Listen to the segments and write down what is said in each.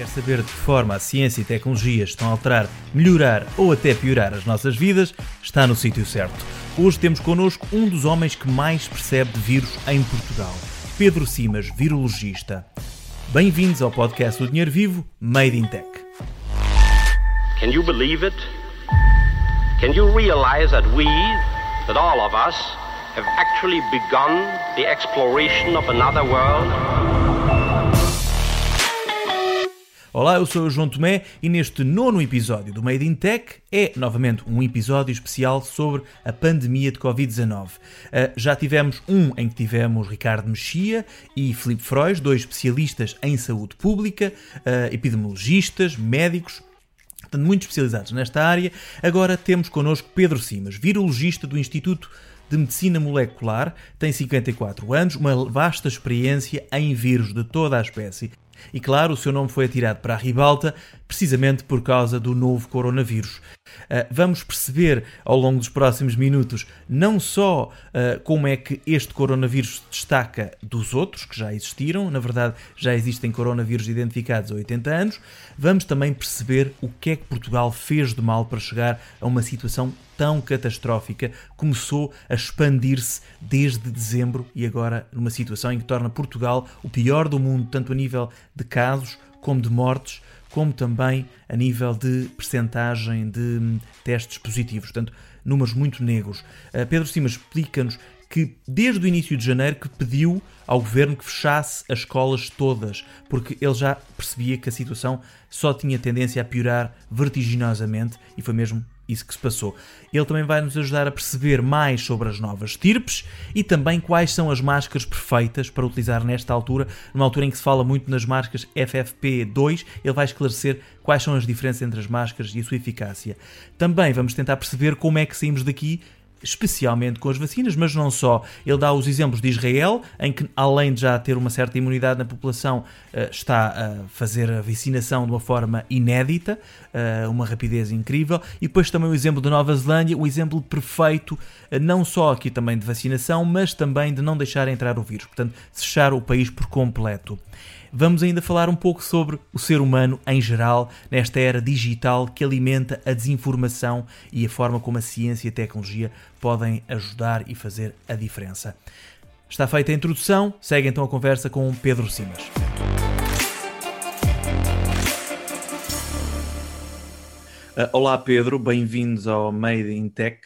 Quer saber de que forma a ciência e tecnologia estão a alterar, melhorar ou até piorar as nossas vidas? Está no sítio certo. Hoje temos connosco um dos homens que mais percebe de vírus em Portugal, Pedro Simas, virologista. Bem-vindos ao podcast do Dinheiro Vivo, Made in Tech. Can you believe it? Can you realize that we, that all of us, have actually begun the exploration of another world? Olá, eu sou o João Tomé e neste nono episódio do Made in Tech é novamente um episódio especial sobre a pandemia de Covid-19. Uh, já tivemos um em que tivemos Ricardo Mexia e Filipe Frois, dois especialistas em saúde pública, uh, epidemiologistas, médicos, portanto, muito especializados nesta área. Agora temos connosco Pedro Simas, virologista do Instituto de Medicina Molecular, tem 54 anos, uma vasta experiência em vírus de toda a espécie. E claro, o seu nome foi atirado para a ribalta precisamente por causa do novo coronavírus. Uh, vamos perceber ao longo dos próximos minutos não só uh, como é que este coronavírus se destaca dos outros que já existiram, na verdade já existem coronavírus identificados há 80 anos, vamos também perceber o que é que Portugal fez de mal para chegar a uma situação tão catastrófica, começou a expandir-se desde dezembro e agora numa situação em que torna Portugal o pior do mundo, tanto a nível de casos como de mortes, como também a nível de percentagem de hum, testes positivos, portanto, números muito negros. Uh, Pedro Simas explica-nos que desde o início de janeiro que pediu ao governo que fechasse as escolas todas, porque ele já percebia que a situação só tinha tendência a piorar vertiginosamente e foi mesmo isso que se passou. Ele também vai nos ajudar a perceber mais sobre as novas tirpes e também quais são as máscaras perfeitas para utilizar nesta altura, numa altura em que se fala muito nas máscaras FFP2, ele vai esclarecer quais são as diferenças entre as máscaras e a sua eficácia. Também vamos tentar perceber como é que saímos daqui especialmente com as vacinas, mas não só. Ele dá os exemplos de Israel, em que, além de já ter uma certa imunidade na população, eh, está a fazer a vacinação de uma forma inédita, eh, uma rapidez incrível. E depois também o exemplo da Nova Zelândia, o exemplo perfeito, eh, não só aqui também de vacinação, mas também de não deixar entrar o vírus, portanto, fechar o país por completo vamos ainda falar um pouco sobre o ser humano em geral, nesta era digital que alimenta a desinformação e a forma como a ciência e a tecnologia podem ajudar e fazer a diferença. Está feita a introdução, segue então a conversa com Pedro Simas. Uh, olá Pedro, bem-vindos ao Made in Tech.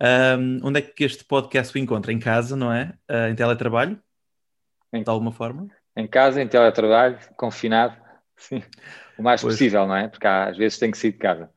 Um, onde é que este podcast o encontra? Em casa, não é? Uh, em teletrabalho? Em... De alguma forma? Em casa, em teletrabalho, confinado, sim, o mais pois. possível, não é? Porque há, às vezes tem que sair de casa.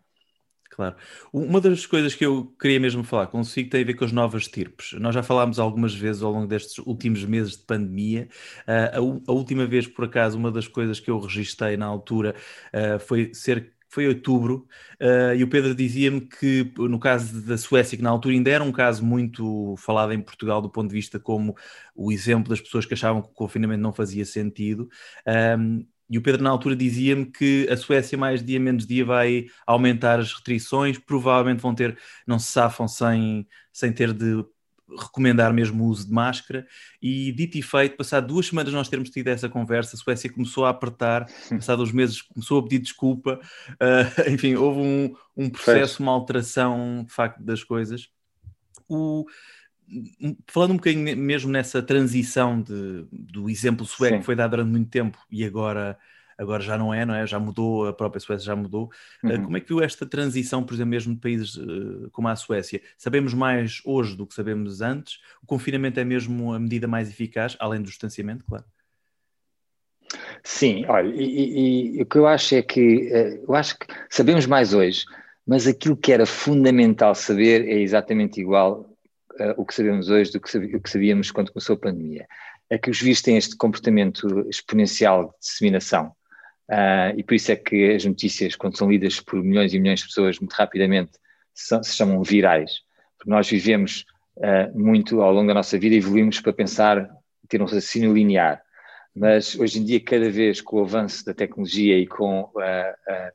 Claro. Uma das coisas que eu queria mesmo falar consigo tem a ver com as novas tirpes. Nós já falámos algumas vezes ao longo destes últimos meses de pandemia. Uh, a, a, última vez, por acaso, uma das coisas que eu registrei na altura uh, foi ser foi outubro, uh, e o Pedro dizia-me que no caso da Suécia, que na altura ainda era um caso muito falado em Portugal do ponto de vista como o exemplo das pessoas que achavam que o confinamento não fazia sentido, um, ehm, e o Pedro na altura dizia-me que a Suécia mais dia menos dia vai aumentar as restrições, provavelmente vão ter, não se safam sem, sem ter de recomendar mesmo o uso de máscara e dito e feito, passado duas semanas nós termos tido essa conversa, a Suécia começou a apertar, passado uns meses começou a pedir desculpa, uh, enfim, houve um, um processo, uma alteração de facto das coisas. O, falando um bocadinho mesmo nessa transição de, do exemplo sueco Sim. que foi dado durante muito tempo e agora agora já não é, não é? Já mudou, a própria Suécia já mudou. Eh, uhum. Como é que viu esta transição, por exemplo, mesmo de países uh, como a Suécia? Sabemos mais hoje do que sabemos antes? O confinamento é mesmo a medida mais eficaz, além do distanciamento, claro? Sim, olha, e, e, e o que eu acho é que, uh, eu acho que sabemos mais hoje, mas aquilo que era fundamental saber é exatamente igual uh, o que sabemos hoje do que, o que sabíamos quando começou a pandemia. É que os vírus têm este comportamento exponencial de disseminação. Uh, e por isso é que as notícias, quando são lidas por milhões e milhões de pessoas muito rapidamente, são, se chamam virais. Porque nós vivemos uh, muito ao longo da nossa vida, evoluímos para pensar, ter um raciocínio linear. Mas hoje em dia, cada vez com o avanço da tecnologia e com uh,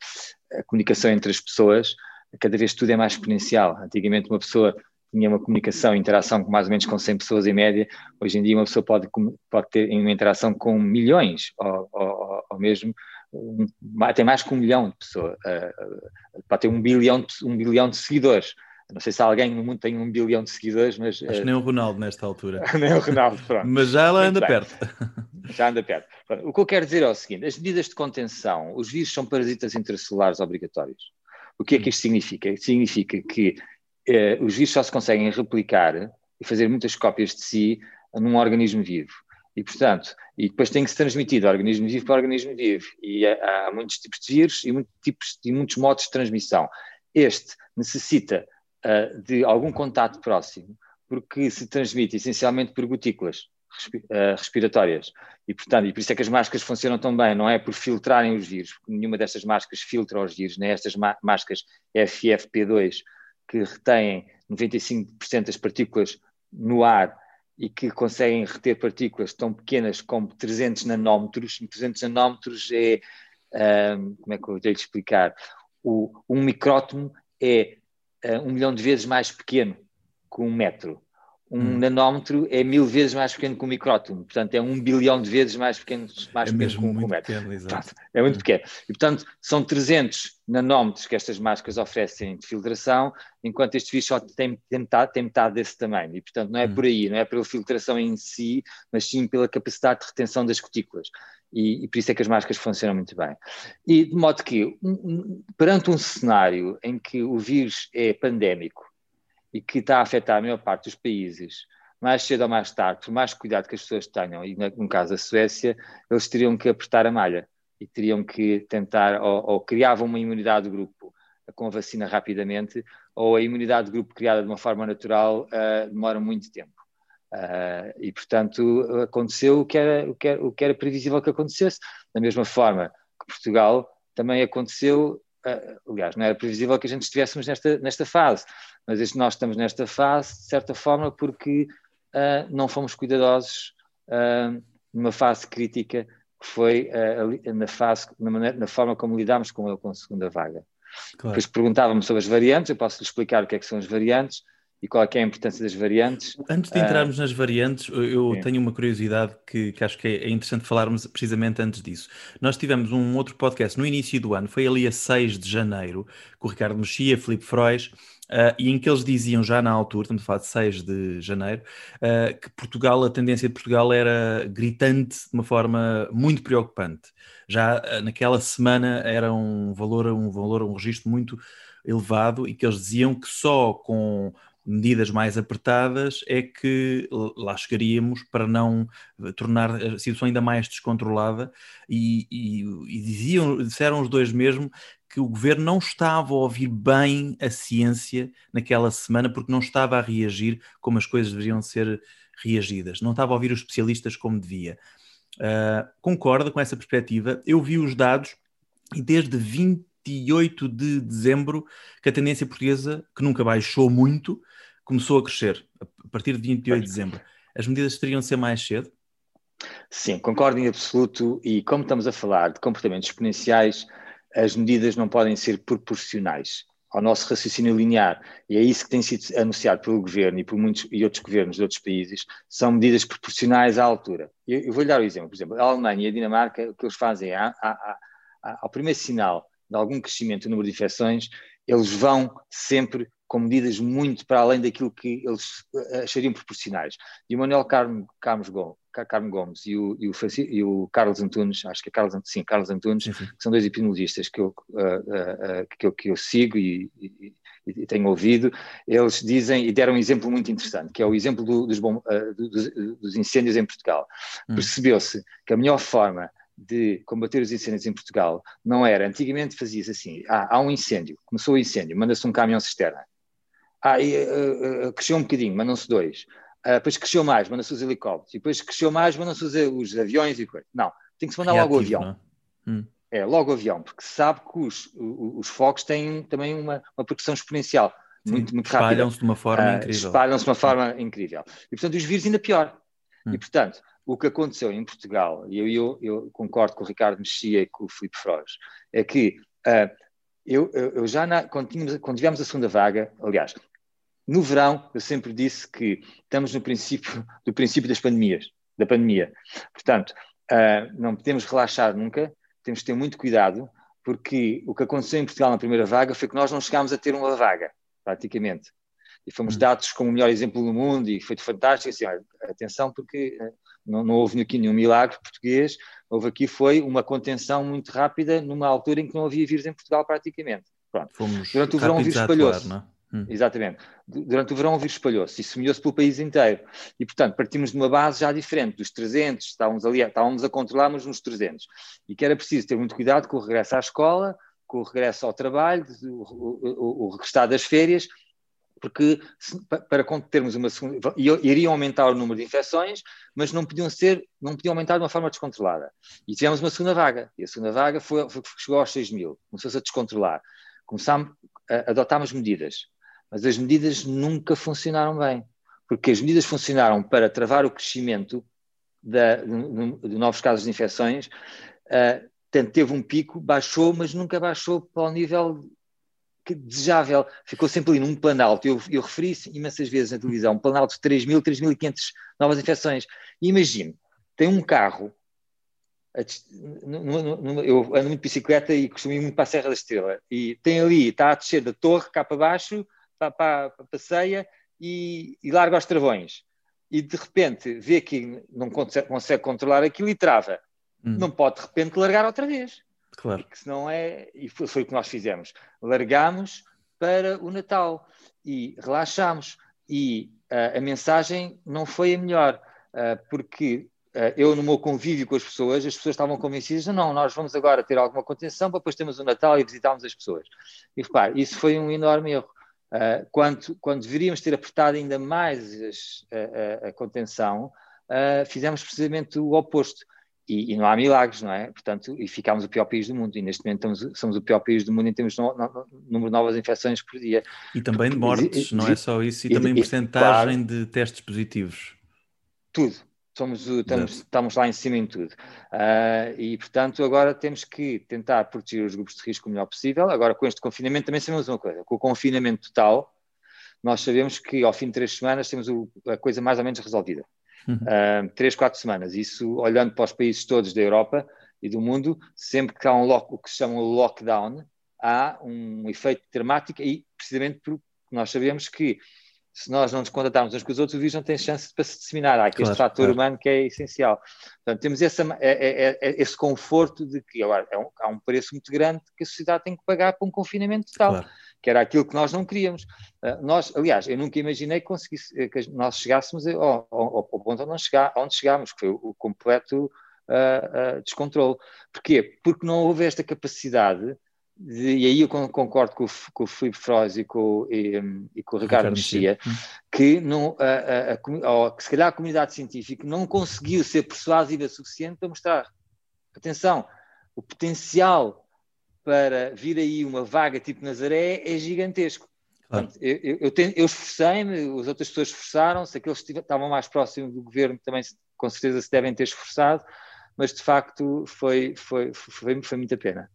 a comunicação entre as pessoas, cada vez tudo é mais exponencial. Antigamente, uma pessoa tinha uma comunicação, interação com mais ou menos com 100 pessoas em média. Hoje em dia, uma pessoa pode, pode ter uma interação com milhões, ou, ou, ou mesmo um, tem mais que um milhão de pessoas, uh, pode ter um bilhão, de, um bilhão de seguidores. Não sei se alguém no mundo tem um bilhão de seguidores, mas. Acho que nem o Ronaldo nesta altura. nem o Ronaldo, pronto. mas já ela anda perto. já anda perto. Pronto, o que eu quero dizer é o seguinte: as medidas de contenção, os vírus são parasitas intracelulares obrigatórios. O que é que isto significa? Significa que eh, os vírus só se conseguem replicar e fazer muitas cópias de si num organismo vivo. E, portanto, e depois tem que se transmitir do organismo vivo para organismo vivo. E há, muitos tipos de vírus e, muitos tipos, e muitos modos de transmissão. Este necessita uh, de algum contato próximo, porque se transmite essencialmente por gotículas uh, respiratórias. E, portanto, e por isso é que as máscaras funcionam tão bem, não é por filtrarem os vírus, porque nenhuma destas máscaras filtra os vírus, nem estas máscaras FFP2 que retêm 95% das partículas no ar e que conseguem reter partículas tão pequenas como 300 nanómetros. 300 nanómetros é, um, como é que eu vou explicar? O, um micrótomo é um milhão de vezes mais pequeno que um metro. Um hum. nanómetro é mil vezes mais pequeno que um micrótomo, portanto é um bilhão de vezes mais pequeno, mais é pequeno mesmo que um, metro. Pequeno, portanto, é muito hum. pequeno. E portanto são 300 nanómetros que estas máscaras oferecem de filtração, enquanto este vírus só tem, tem, metade, tem metade desse tamanho. E portanto não é hum. por aí, não é pela filtração em si, mas sim pela capacidade de retenção das cutículas. E, e, por isso é que as máscaras funcionam muito bem. E de modo que, um, um, perante um cenário em que o vírus é pandémico e que está a afetar a maior parte dos países, mais cedo ou mais tarde, por mais cuidado que as pessoas tenham, e no caso a Suécia, eles teriam que apertar a malha e teriam que tentar, ou, ou criavam uma imunidade do grupo com a vacina rapidamente, ou a imunidade do grupo criada de uma forma natural uh, demora muito tempo. Uh, e, portanto, aconteceu o que, era, o, que era, o que era previsível que acontecesse. Da mesma forma que Portugal também aconteceu, aliás, não era previsível que a gente estivéssemos nesta, nesta fase, mas nós estamos nesta fase, de certa forma, porque uh, não fomos cuidadosos numa fase crítica que foi na, fase, na, maneira, na forma como lidámos com ele com a segunda vaga. Claro. Depois perguntávamos sobre as variantes, eu posso lhe explicar o que é que são as variantes e qual é, é a importância das variantes. Antes de entrarmos uh, nas variantes, eu sim. tenho uma curiosidade que, que acho que é, é interessante falarmos precisamente antes disso. Nós tivemos um outro podcast no início do ano, foi ali a 6 de janeiro, com o Ricardo Mexia, Filipe Frois, Uh, e em que eles diziam já na altura, estamos a falar de 6 de janeiro, uh, que Portugal, a tendência de Portugal era gritante de uma forma muito preocupante. Já uh, naquela semana era um valor, um valor, um registro muito elevado e que eles diziam que só com medidas mais apertadas é que lá chegaríamos para não tornar a situação ainda mais descontrolada e, e, e diziam, disseram os dois mesmo que o governo não estava a ouvir bem a ciência naquela semana porque não estava a reagir como as coisas deveriam ser reagidas, não estava a ouvir os especialistas como devia. Uh, concorda com essa perspectiva? Eu vi os dados e desde 28 de dezembro que a tendência portuguesa, que nunca baixou muito, começou a crescer a partir de 28 de dezembro. As medidas teriam de ser mais cedo? Sim, concordo em absoluto. E como estamos a falar de comportamentos exponenciais, as medidas não podem ser proporcionais ao nosso raciocínio linear. E é isso que tem sido anunciado pelo governo e por muitos e outros governos de outros países, são medidas proporcionais à altura. Eu, eu vou-lhe dar um exemplo. Por exemplo, a Alemanha e a Dinamarca, o que eles fazem é, ao primeiro sinal de algum crescimento no número de infecções, eles vão sempre com medidas muito para além daquilo que eles eh, achariam proporcionais. E o Manuel Carmo, Carmo, Carmo Gomes e o, e, o, e o, Carlos Antunes, acho que é Carlos, sim, Carlos Antunes, sim. que são dois epidemiologistas que eu, uh, uh, que eu, que eu sigo e, e, e, tenho ouvido, eles dizem e deram um exemplo muito interessante, que é o exemplo do, dos, bom, uh, dos, dos, incêndios em Portugal. Hum. Percebeu-se que a melhor forma de combater os incêndios em Portugal não era, antigamente fazia-se assim, ah, há um incêndio, começou o incêndio, manda-se um caminhão cisterna, ah, e, uh, uh, cresceu um bocadinho, mandam-se dois. Uh, depois cresceu mais, mandam-se os helicópteros. E depois cresceu mais, mandam-se os, os, aviões e coisa. Não, tem que se mandar Reativo, logo o avião. É? Hum. é? logo o avião, porque se sabe que os, os, os fogos têm também uma, uma progressão exponencial. Sim, muito, muito rápida. Espalham-se de uma forma uh, incrível. Espalham-se de uma forma incrível. E portanto, os vírus ainda pior. Hum. E portanto, o que aconteceu em Portugal, e eu, eu, eu, concordo com o Ricardo Mexia e com o Filipe Froes, é que uh, eu, eu, já na, quando, tínhamos, quando tivemos a segunda vaga, aliás, no verão, eu sempre disse que estamos no princípio do princípio das pandemias, da pandemia. Portanto, uh, não podemos relaxar nunca temos que ter muito cuidado, porque o que aconteceu em Portugal na primeira vaga foi que nós não chegámos a ter uma vaga, praticamente. E fomos hum. dados como o melhor exemplo do mundo e foi fantástico. Assim, olha, atenção, porque eh, não, não houve aqui nenhum milagre português, houve aqui foi uma contenção muito rápida numa altura em que não havia vírus em Portugal praticamente. Pronto. Fomos Durante o verão o vírus espalhou-se. Hum. Exatamente. Durante o verão o vírus espalhou-se e semelhou-se pelo país inteiro. E, portanto, partimos de uma base já diferente, dos 300, estávamos ali, estávamos a controlar, mas nos 300. E que era preciso ter muito cuidado com o regresso à escola, com o regresso ao trabalho, o, o, o regressar das férias, porque se, para termos uma segunda, iriam aumentar o número de infecções, mas não podiam ser, não podiam aumentar de uma forma descontrolada. E tivemos uma segunda vaga, e a segunda vaga foi, foi chegou aos 6 mil, começou-se a descontrolar. Começámos, a, adotámos medidas mas as medidas nunca funcionaram bem, porque as medidas funcionaram para travar o crescimento de, de, de novos casos de infecções, uh, teve um pico, baixou, mas nunca baixou para o nível que desejável, ficou sempre ali num plano alto. Eu, eu referi imensas vezes na televisão, um plano alto de 3.000, 3.500 novas infecções. E imagine, tem um carro, eu ando muito de bicicleta e costumo ir muito para a Serra da Estrela, e tem ali, está a descer da torre cá para baixo, para, para, passeia e, e larga os travões. E de repente vê que não consegue, consegue controlar aquilo e trava. Hum. Não pode de repente largar outra vez. Claro. Porque senão é. E foi, o que nós fizemos. Largámos para o Natal e relaxámos. E uh, a mensagem não foi a melhor, uh, porque uh, eu, no meu convívio com as pessoas, as pessoas estavam convencidas: não, nós vamos agora ter alguma contenção para depois termos o Natal e visitarmos as pessoas. E repare, isso foi um enorme erro. Quando, quando deveríamos ter apertado ainda mais as, a, a, contenção, fizemos precisamente o oposto. E, e, não há milagres, não é? Portanto, e ficámos o pior país do mundo. E neste momento estamos, somos o pior país do mundo em termos de no, no, número de novas infecções por dia. E também de mortes, e, não é só isso, e, e também porcentagem claro, de testes positivos. Tudo, Somos, estamos, estamos lá em cima em tudo. Uh, e, portanto, agora temos que tentar proteger os grupos de risco o melhor possível. Agora, com este confinamento, também sabemos uma coisa: com o confinamento total, nós sabemos que ao fim de três semanas temos o, a coisa mais ou menos resolvida. Uhum. Uh, três, quatro semanas. Isso, olhando para os países todos da Europa e do mundo, sempre que há um lock, o que se chama lockdown, há um efeito dramático e precisamente porque nós sabemos que se nós não nos contatarmos uns com os outros, o vírus não tem chance de, para se disseminar. Há aqui claro, este fator claro. humano que é essencial. Portanto, temos essa, é, é, é, é esse conforto de que agora é um, há um preço muito grande que a sociedade tem que pagar para um confinamento total, claro. Que era aquilo que nós não queríamos. Uh, nós, aliás, eu nunca imaginei que, conseguisse, que nós chegássemos ao, ao, ao ponto onde, chegar, onde chegámos, que foi o, o completo uh, uh, descontrole. Porquê? Porque não houve esta capacidade de, e aí eu concordo com, com o Filipe Frois e com, e, e com o Ricardo, Mexia, que, não, a, a, a, que se calhar a comunidade científica não conseguiu ser persuasiva suficiente para mostrar, atenção, o potencial para vir aí uma vaga tipo Nazaré é gigantesco. Claro. Portanto, eu, eu, eu, esforcei-me, as outras pessoas esforçaram-se, aqueles que estavam mais próximos do governo também com certeza se devem ter esforçado, mas de facto foi, foi, foi, foi muita pena.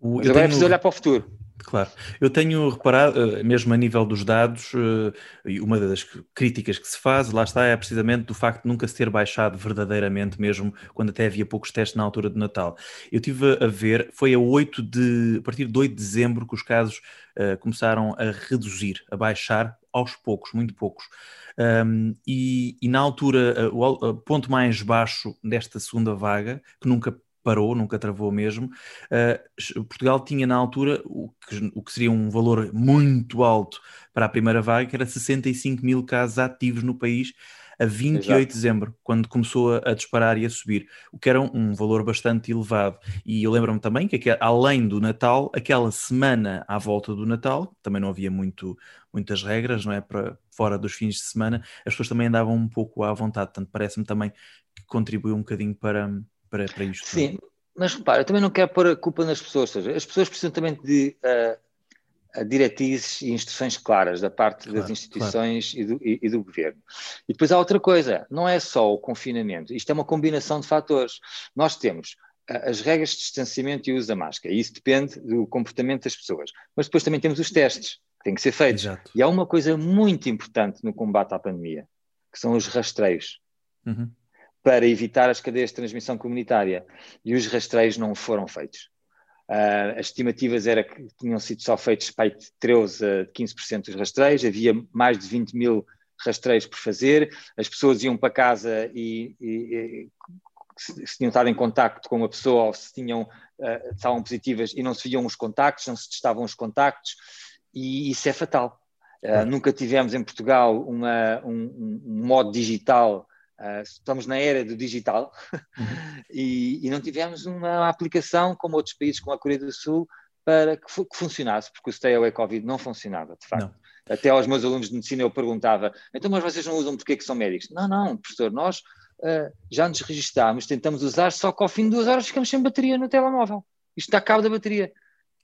O, Mas agora tenho... é preciso olhar para o futuro. Claro. Eu tenho reparado, eh, mesmo a nível dos dados, eh, uma das críticas que se faz, lá está, é precisamente do facto de nunca se ter baixado verdadeiramente, mesmo quando até havia poucos testes na altura de Natal. Eu tive a ver, foi a 8 de, a partir de 8 de dezembro que os casos uh, começaram a reduzir, a baixar aos poucos, muito poucos. Um, e, e, na altura, uh, o ponto mais baixo desta segunda vaga, que nunca parou, nunca travou mesmo. Uh, Portugal tinha na altura o que, o que, seria um valor muito alto para a primeira vaga, que era 65 mil casos ativos no país a 28 Exato. de dezembro, quando começou a, a, disparar e a subir, o que era um, um valor bastante elevado. E eu lembro-me também que, além do Natal, aquela semana à volta do Natal, também não havia muito, muitas regras, não é? Para fora dos fins de semana, as pessoas também andavam um pouco à vontade, portanto, parece-me também que contribuiu um bocadinho para para, para isto. Sim, mas repara, eu também não quero pôr a culpa nas pessoas, seja, as pessoas precisam também de uh, diretrizes e instruções claras da parte claro, das instituições claro. e, do, e, e, do, governo. E depois há outra coisa, não é só o confinamento, isto é uma combinação de fatores. Nós temos uh, as regras de distanciamento e uso da máscara, e isso depende do comportamento das pessoas. Mas depois também temos os testes, que têm que ser feitos. Exato. E há uma coisa muito importante no combate à pandemia, que são os rastreios. Uhum para evitar as cadeias de transmissão comunitária. E os rastreios não foram feitos. Uh, as estimativas era que tinham sido só feitos para 13 a 15% dos rastreios, havia mais de 20 mil rastreios por fazer, as pessoas iam para casa e, e, e se tinham estado em contacto com uma pessoa ou se tinham, uh, estavam positivas e não se viam os contactos, não se testavam os contactos, e isso é fatal. Uh, nunca tivemos em Portugal uma, um, um, modo digital, uh, estamos na era do digital, uhum. e, e, não tivemos uma aplicação como outros países, como a Coreia do Sul, para que, que funcionasse, porque o Stay Away Covid não funcionava, de facto. Não. Até aos meus alunos de medicina eu perguntava, então mas vocês não usam porque é que são médicos? Não, não, professor, nós uh, já nos registámos, tentamos usar, só que ao fim de duas horas ficamos sem bateria no telemóvel. Isto está a cabo da bateria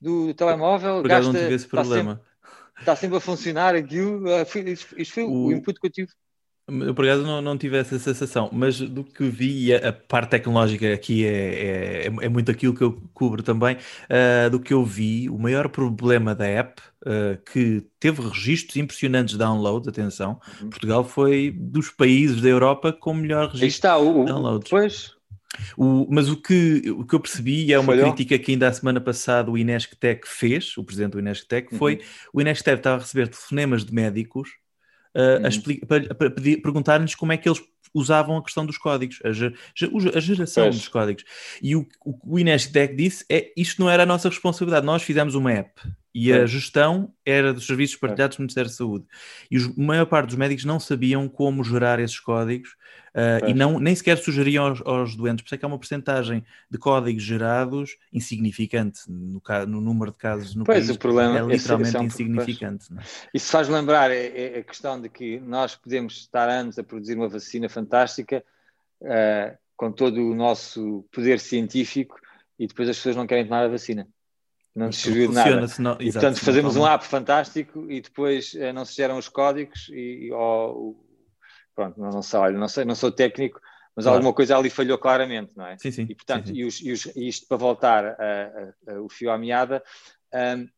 do telemóvel. Por gasta, não tive esse problema. Está sempre, está sempre a funcionar aquilo. Foi, isto foi o, o input que eu tive. Eu, por acaso, não, não tive essa sensação, mas do que vi, a, a parte tecnológica aqui é, é, é, muito aquilo que eu cubro também. Uh, do que eu vi, o maior problema da app, uh, que teve registros impressionantes de downloads, atenção, uhum. Portugal foi dos países da Europa com melhor registro Aí está, o, de downloads. Pois. O, mas o que, o que eu percebi, e é uma Falhou. crítica que ainda a semana passada o Inesctec fez, o presidente do Inesctec, foi uhum. o Inesctec estava a receber telefonemas de médicos uh, para, para perguntar-lhes como é que eles usavam a questão dos códigos, a, ger, a geração pois. dos códigos. E o, o, o Inestec disse é isto não era a nossa responsabilidade, nós fizemos uma app e a gestão era dos serviços partilhados do Ministério da Saúde. E os, a maior parte dos médicos não sabiam como gerar esses códigos uh, e não, nem sequer sugeriam aos, aos, doentes. Por isso é que há uma porcentagem de códigos gerados insignificante no, no número de casos no pois, país. O problema, é literalmente é um, insignificante. É? Isso faz lembrar é, é, a questão de que nós podemos estar anos a produzir uma vacina fantástica uh, com todo o nosso poder científico e depois as pessoas não querem tomar a vacina não nos serviu de nada. Não, e, portanto, fazemos um app fantástico e depois eh, não se geram os códigos e, ou, pronto, não, não sei, não sei, não sou técnico, mas claro. alguma coisa ali falhou claramente, não é? Sim, sim. E portanto, sim, sim. E, os, e, os, e, isto para voltar a, a, a, o fio à meada, um,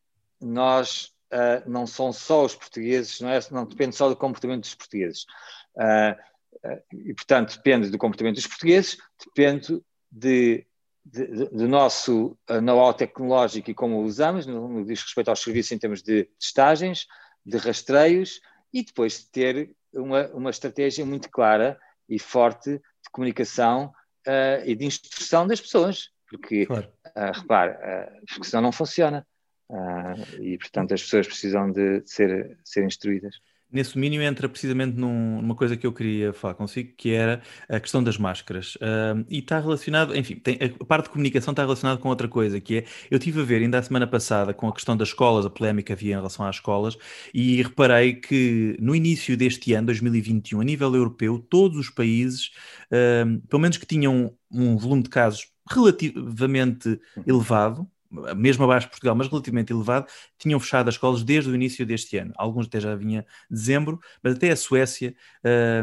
nós uh, não são só os portugueses, não, é, não depende só do comportamento dos portugueses. Uh, uh, e portanto, depende do comportamento dos portugueses, depende de do nosso know-how tecnológico e como o usamos, no, no diz respeito aos serviços em termos de testagens, de rastreios e depois de ter uma, uma estratégia muito clara e forte de comunicação uh, e de instrução das pessoas, porque, claro. uh, repare, uh, porque senão não funciona. Uh, e, portanto, as pessoas precisam de, de ser, ser instruídas nesse mínimo entra precisamente num, numa coisa que eu queria falar consigo, que era a questão das máscaras. Uh, e está relacionado, enfim, tem, a parte de comunicação está relacionada com outra coisa, que é, eu tive a ver ainda a semana passada com a questão das escolas, a polémica que havia em relação às escolas, e reparei que no início deste ano, 2021, a nível europeu, todos os países, uh, pelo menos que tinham um volume de casos relativamente uhum. elevado, mesmo abaixo de Portugal, mas relativamente elevado, tinham fechado as escolas desde o início deste ano. Alguns até já vinha dezembro, mas até a Suécia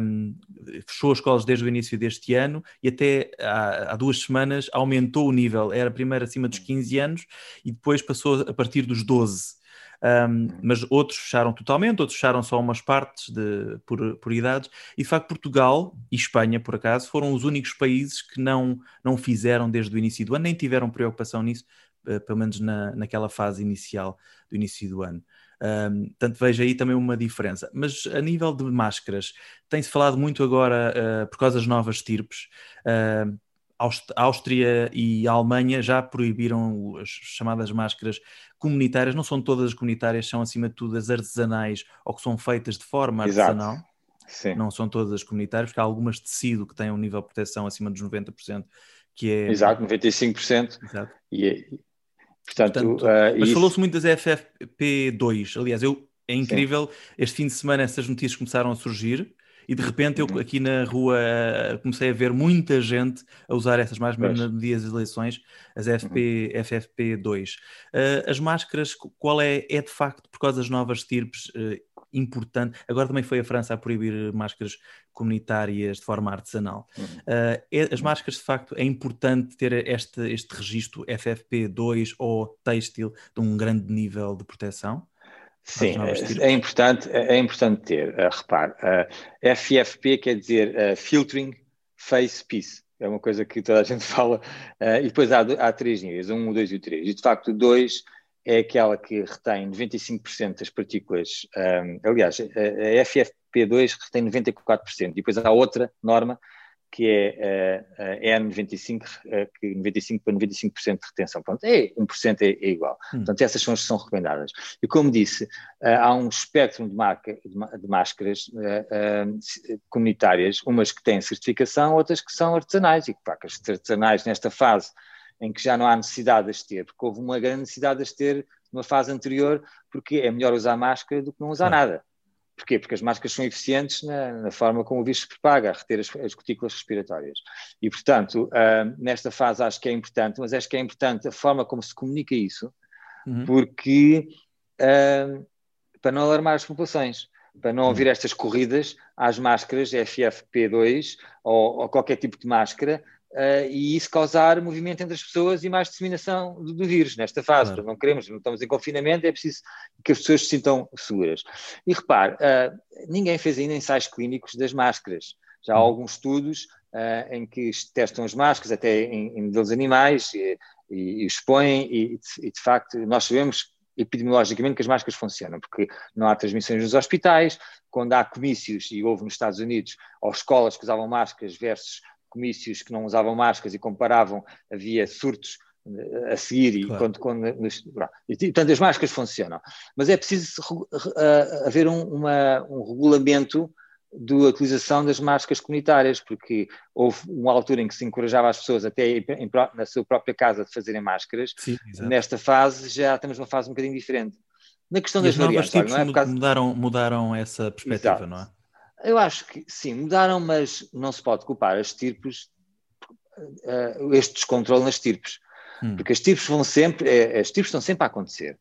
um, fechou as escolas desde o início deste ano e até há, há, duas semanas aumentou o nível. Era primeiro acima dos 15 anos e depois passou a partir dos 12. Um, mas outros fecharam totalmente, outros fecharam só umas partes de, por, por idades, e de facto Portugal e Espanha, por acaso, foram os únicos países que não, não fizeram desde o início do ano, nem tiveram preocupação nisso, pelo menos na, naquela fase inicial do início do ano. Um, portanto, vejo aí também uma diferença. Mas a nível de máscaras, tem-se falado muito agora, uh, por causa das novas estirpes, uh, Áustria e Alemanha já proibiram as chamadas máscaras comunitárias, não são todas as comunitárias, são acima de tudo as artesanais ou que são feitas de forma artesanal. Sim. Não são todas as comunitárias, porque há algumas de tecido que têm um nível de proteção acima dos 90%, que é. Exato, 95%. Exato. E, é, Portanto, Portanto uh, mas isso... falou-se muito das FFP2. Aliás, eu, é incrível, Sim. este fim de semana essas notícias começaram a surgir e de repente eu uhum. aqui na rua uh, comecei a ver muita gente a usar essas máscaras, mesmo no dia das eleições, as FP, uhum. FFP2. Uh, as máscaras, qual é? É de facto por causa das novas estirpes uh, importante. Agora também foi a França a proibir máscaras comunitárias de forma artesanal. Uhum. Uh, é, as máscaras, de facto, é importante ter este, este registro FFP2 ou têxtil de um grande nível de proteção? Sim, é, é, importante, é, é importante ter. Uh, repare, uh, FFP quer dizer uh, Filtering face peace. É uma coisa que toda a gente fala. Uh, e depois há, há três níveis, um, dois e o três. E de facto, o dois é aquela que retém 95% das partículas. Um, aliás, a, a FFP2 retém 94%. E depois há outra norma que é a N95, que 95 para 95% de retenção. Pronto, é, 1% é, é igual. Hum. Portanto, essas são as que são recomendadas. E como disse, há um espectro de, marca, de máscaras comunitárias, umas que têm certificação, outras que são artesanais, e que, que as artesanais nesta fase em que já não há necessidade de as ter, porque houve uma grande necessidade de as ter numa fase anterior, porque é melhor usar máscara do que não usar nada. Porquê? Porque as máscaras são eficientes na, na forma como o vírus se propaga, a reter as, as cutículas respiratórias. E, portanto, uh, nesta fase acho que é importante, mas acho que é importante a forma como se comunica isso, uhum. porque uh, para não alarmar as populações, para não haver uhum. estas corridas às máscaras FFP2 ou, ou qualquer tipo de máscara, Uh, e isso causar movimento entre as pessoas e mais disseminação do, do vírus nesta fase. Claro. Não queremos, não estamos em confinamento, é preciso que as pessoas se sintam seguras. E repare, uh, ninguém fez ainda ensaios clínicos das máscaras. Já há uhum. alguns estudos uh, em que testam as máscaras, até em, em modelos animais, e, e, e expõem, e, e de facto nós sabemos epidemiologicamente que as máscaras funcionam, porque não há transmissões nos hospitais, quando há comícios, e houve nos Estados Unidos, ou escolas que usavam máscaras versus comícios que não usavam máscaras e comparavam, havia surtos eh, a seguir e claro. quando, quando e, portanto as máscaras funcionam mas é preciso uh, haver um, uma, um regulamento da utilização das máscaras comunitárias porque houve uma altura em que se encorajava as pessoas até em, em, na sua própria casa de fazerem máscaras Sim, nesta fase já estamos numa fase um bocadinho diferente na questão e das variantes não é? Causa... mudaram, mudaram essa perspectiva, Exato. não é? Eu acho que sim, mudaram, mas não se pode culpar as tirpes, uh, este descontrole nas tirpes. Hum. Porque as tirpes vão sempre, é, as tirpes estão sempre a acontecer.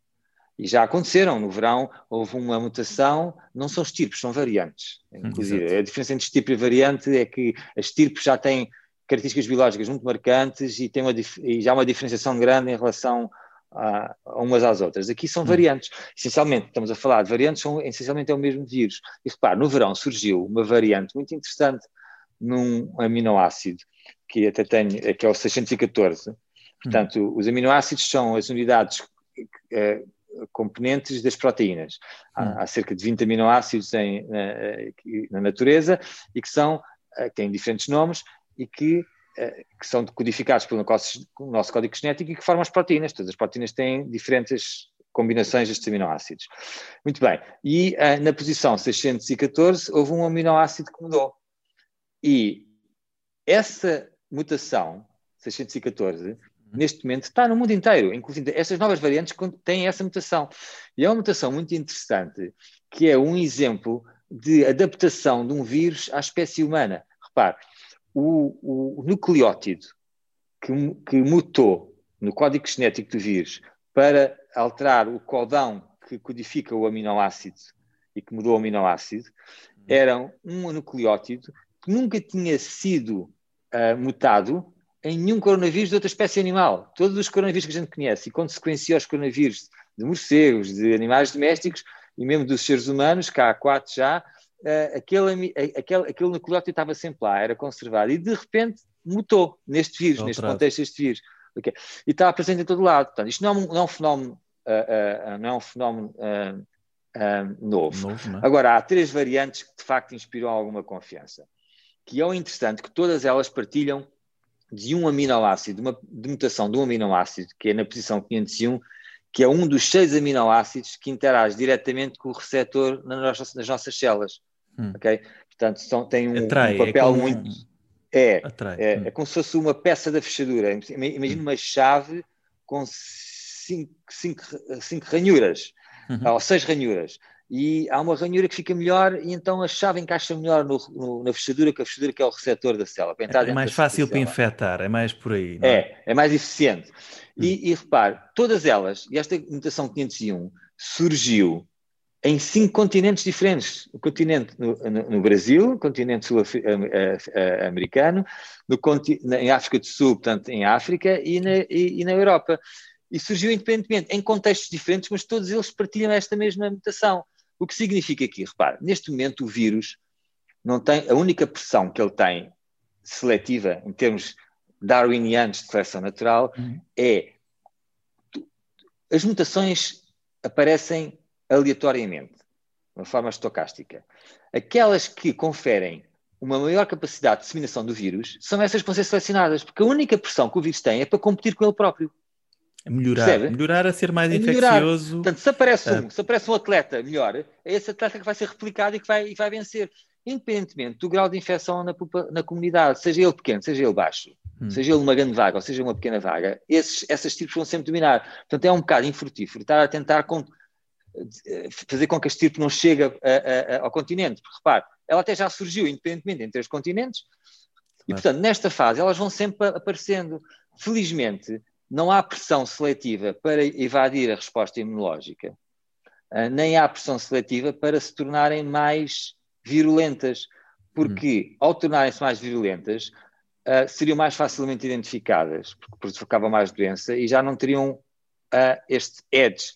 E já aconteceram, no verão houve uma mutação, não são estirpes, são variantes. Inclusive, hum, a diferença entre estirpe e variante é que as estirpes já têm características biológicas muito marcantes e, tem uma, e já há uma diferenciação grande em relação a, a umas às outras. Aqui são hum. variantes. Essencialmente, estamos a falar de variantes, são, essencialmente é o mesmo vírus. E repare, no verão surgiu uma variante muito interessante num aminoácido, que até tenho, que é o 614. Portanto, hum. os aminoácidos são as unidades eh, componentes das proteínas. Há, hum. há, cerca de 20 aminoácidos em, na, na natureza e que são, eh, têm diferentes nomes e que eh, que são codificados pelo nosso código genético e que formam as proteínas. Todas as proteínas têm diferentes combinações destes aminoácidos. Muito bem. E uh, na posição 614 houve um aminoácido que mudou. E essa mutação, 614, uhum. neste momento está no mundo inteiro. Inclusive, essas novas variantes têm essa mutação. E é uma mutação muito interessante, que é um exemplo de adaptação de um vírus à espécie humana. Repare, o, o nucleótido que, que mutou no código genético do vírus para alterar o codão que codifica o aminoácido e que mudou o aminoácido, era um nucleótido que nunca tinha sido uh, mutado em nenhum coronavírus de outra espécie animal. Todos os coronavírus que a gente conhece, e quando se sequencia os coronavírus de morcegos, de animais domésticos e mesmo dos seres humanos, cá há quatro já, uh, aquele, aquele, aquele nucleótido estava sempre lá, era conservado, e de repente mutou neste vírus, neste contexto deste vírus. Okay. E estava presente em todo lado. Portanto, isto não é um, não é um fenómeno, uh, uh, não é um fenómeno novo. novo é? Agora, há três variantes que de facto inspiram alguma confiança. Que é o interessante que todas elas partilham de um aminoácido, de uma de mutação de um aminoácido, que é na posição 501, que é um dos seis aminoácidos que interage diretamente com o receptor nas nossas, nas nossas células. Hum. Ok? Portanto, são, tem um, Atrai, um é papel é muito. É, é, hum. é, como se fosse uma peça da fechadura. Imagina hum. uma chave com cinco, cinco, cinco ranhuras, uhum. ou seis ranhuras. E há uma ranhura que fica melhor, e então a chave encaixa melhor no, no, na fechadura, que a fechadura que é o receptor da célula. é mais fácil para infectar, é mais por aí. É? é? é, mais eficiente. E, hum. e repare, todas elas, e esta mutação 501 surgiu em cinco continentes diferentes. O continente no, no, no Brasil, o continente sul-americano, em África do Sul, portanto, em África e na, e, e na Europa. E surgiu independentemente, em contextos diferentes, mas todos eles partilham esta mesma mutação. O que significa que, repare, neste momento o vírus não tem, a única pressão que ele tem seletiva, em termos darwinianos de seleção natural, uhum. é as mutações aparecem aleatoriamente, de uma forma estocástica. Aquelas que conferem uma maior capacidade de disseminação do vírus são essas que vão ser selecionadas, porque a única pressão que o vírus tem é para competir com ele próprio. Melhorar, Percebe? melhorar a ser mais a infeccioso. Portanto, se aparece, um, ah. se aparece um atleta melhor, é esse atleta que vai ser replicado e que vai, e vai vencer, independentemente do grau de infecção na, na comunidade, seja ele pequeno, seja ele baixo, hum. seja ele uma grande vaga ou seja uma pequena vaga, esses, essas tipos vão sempre dominar. Portanto, é um bocado infrutífero estar a tentar com, fazer com que este tipo não chegue a, a, a, ao continente, porque repare, ela até já surgiu independentemente entre os continentes, e portanto, nesta fase elas vão sempre aparecendo. Felizmente, não há pressão seletiva para evadir a resposta imunológica, uh, nem há pressão seletiva para se tornarem mais virulentas, porque hum. ao tornarem-se mais virulentas, uh, seriam mais facilmente identificadas, porque provocavam mais doença e já não teriam uh, este edge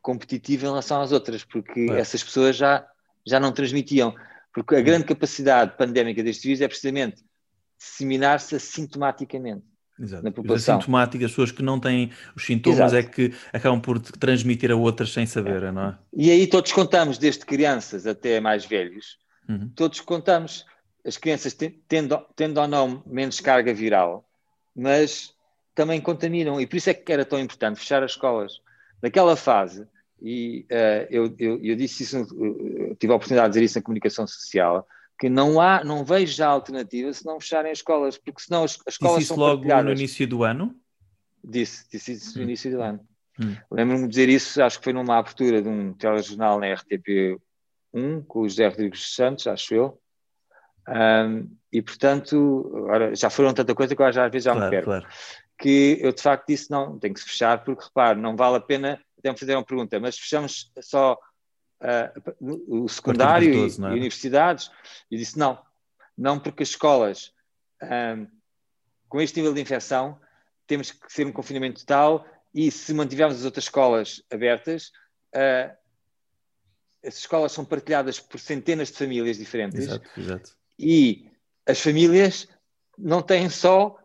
competitivo em relação às outras, porque é. essas pessoas já, já não transmitiam. Porque a hum. grande capacidade pandémica deste vírus é precisamente disseminar-se assintomaticamente. Exato. na população. Os assintomáticos, as pessoas que não têm os sintomas Exato. é que acabam por transmitir a outras sem saber, não é? E aí todos contamos, desde crianças até mais velhos, uhum. todos contamos, as crianças tendo, tendo ou não menos carga viral, mas também contaminam, e por isso é que era tão importante fechar as escolas. Naquela fase, e uh, eu, eu, eu, disse isso, eu tive a oportunidade de dizer isso na comunicação social, que não há, não vejo já alternativa se não fecharem as escolas, porque senão as, as escolas disse isso logo no início do ano? Disse, disse isso no hum. início do ano. Hum. Lembro-me de dizer isso, acho que foi numa abertura de um telejornal na RTP1, com o José Rodrigues Santos, acho eu. Um, e portanto, agora já foram tanta coisa que eu já, às vezes já claro, me perco. Claro. Que eu de facto disse: não, tem que se fechar, porque repare, não vale a pena. Até me fazer uma pergunta, mas fechamos só uh, o secundário e, é? universidades, e disse não, não porque as escolas um, com este nível de infecção temos que ser um confinamento total e se mantivermos as outras escolas abertas, uh, as escolas são partilhadas por centenas de famílias diferentes exato, exato. e as famílias não têm só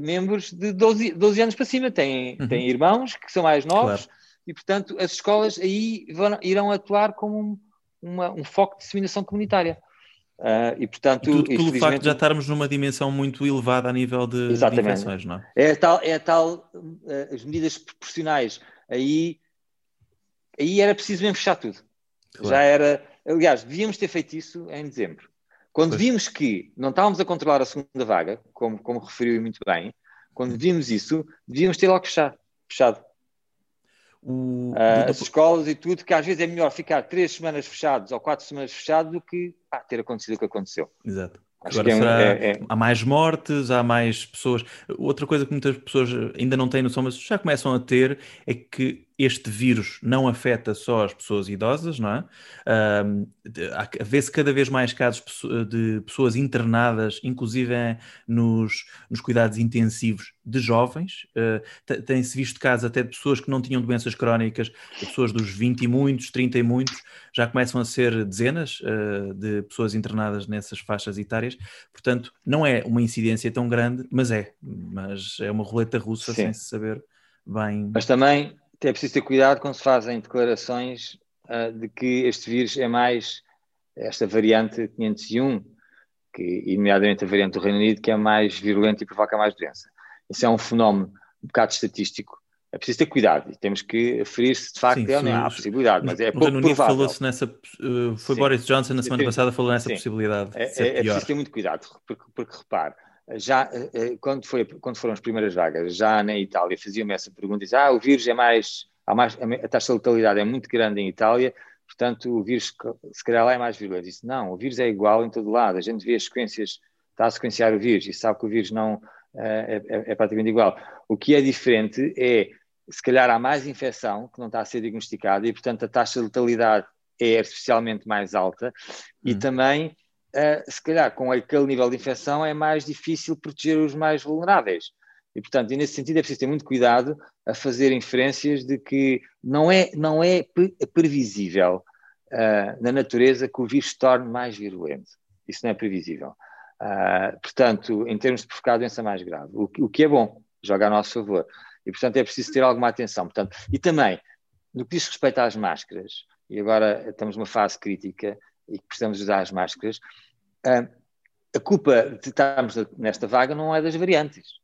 membros de 12, 12 anos para cima, têm, uhum. têm irmãos que são mais novos, claro e, portanto, as escolas aí vão, irão atuar como um, uma, um foco de disseminação comunitária. Uh, e, portanto, e tudo pelo facto de já estarmos numa dimensão muito elevada a nível de, de infecções, não é? É tal, é tal uh, as medidas proporcionais. Aí, aí era preciso mesmo fechar tudo. Claro. Já era. Aliás, devíamos ter feito isso em dezembro. Quando pois. vimos que não estávamos a controlar a segunda vaga, como, como referiu muito bem, quando vimos isso, devíamos ter logo fechado. fechado. O, uh, as escolas e tudo, que às vezes é melhor ficar três semanas fechados ou quatro semanas fechados do que ah, ter acontecido o que aconteceu. Exato. Acho Agora, é, será, é, é... há mais mortes, há mais pessoas. Outra coisa que muitas pessoas ainda não têm noção, mas já começam a ter, é que este vírus não afeta só as pessoas idosas, não é? Uh, Vê-se cada vez mais casos de pessoas internadas, inclusive nos, nos cuidados intensivos de jovens. Uh, Tem-se visto casos até de pessoas que não tinham doenças crónicas, pessoas dos 20 e muitos, 30 e muitos, já começam a ser dezenas uh, de pessoas internadas nessas faixas etárias. Portanto, não é uma incidência tão grande, mas é. Mas é uma roleta russa Sim. sem se saber bem. Mas também é preciso ter cuidado quando se fazem declarações uh, de que este vírus é mais, esta variante 501, que, nomeadamente a variante do Reino Unido, que é mais virulenta e provoca mais doença. Isso é um fenómeno um bocado estatístico. É preciso ter cuidado e temos que aferir se de facto Sim, é, não há possibilidade, mas é pouco Reino Unido falou-se nessa, uh, foi Sim. Boris Johnson na semana passada falou nessa Sim. possibilidade. É, é, é preciso ter muito cuidado, porque, porque repare, já eh, eh, quando, foi, quando foram as primeiras vagas, já na Itália faziam-me essa pergunta, diziam, ah, o vírus é mais, há mais, a taxa de letalidade é muito grande em Itália, portanto o vírus se calhar lá é mais virulento. Disse, não, o vírus é igual em todo lado, a gente vê as sequências, está a sequenciar o vírus e sabe que o vírus não é, é, é praticamente igual. O que é diferente é, se calhar há mais infecção que não está a ser diagnosticada e portanto a taxa de letalidade é artificialmente mais alta e hum. também uh, se calhar com aquele nível de infecção é mais difícil proteger os mais vulneráveis. E, portanto, e nesse sentido é preciso ter muito cuidado a fazer inferências de que não é, não é previsível uh, na natureza que o vírus se torne mais virulento. Isso não é previsível. Uh, portanto, em termos de provocar doença mais grave, o, o, que é bom, joga a nosso favor. E, portanto, é preciso ter alguma atenção. Portanto, e também, no que diz respeito às máscaras, e agora estamos numa fase crítica e precisamos usar as máscaras, uh, a culpa de estarmos nesta vaga não é das variantes.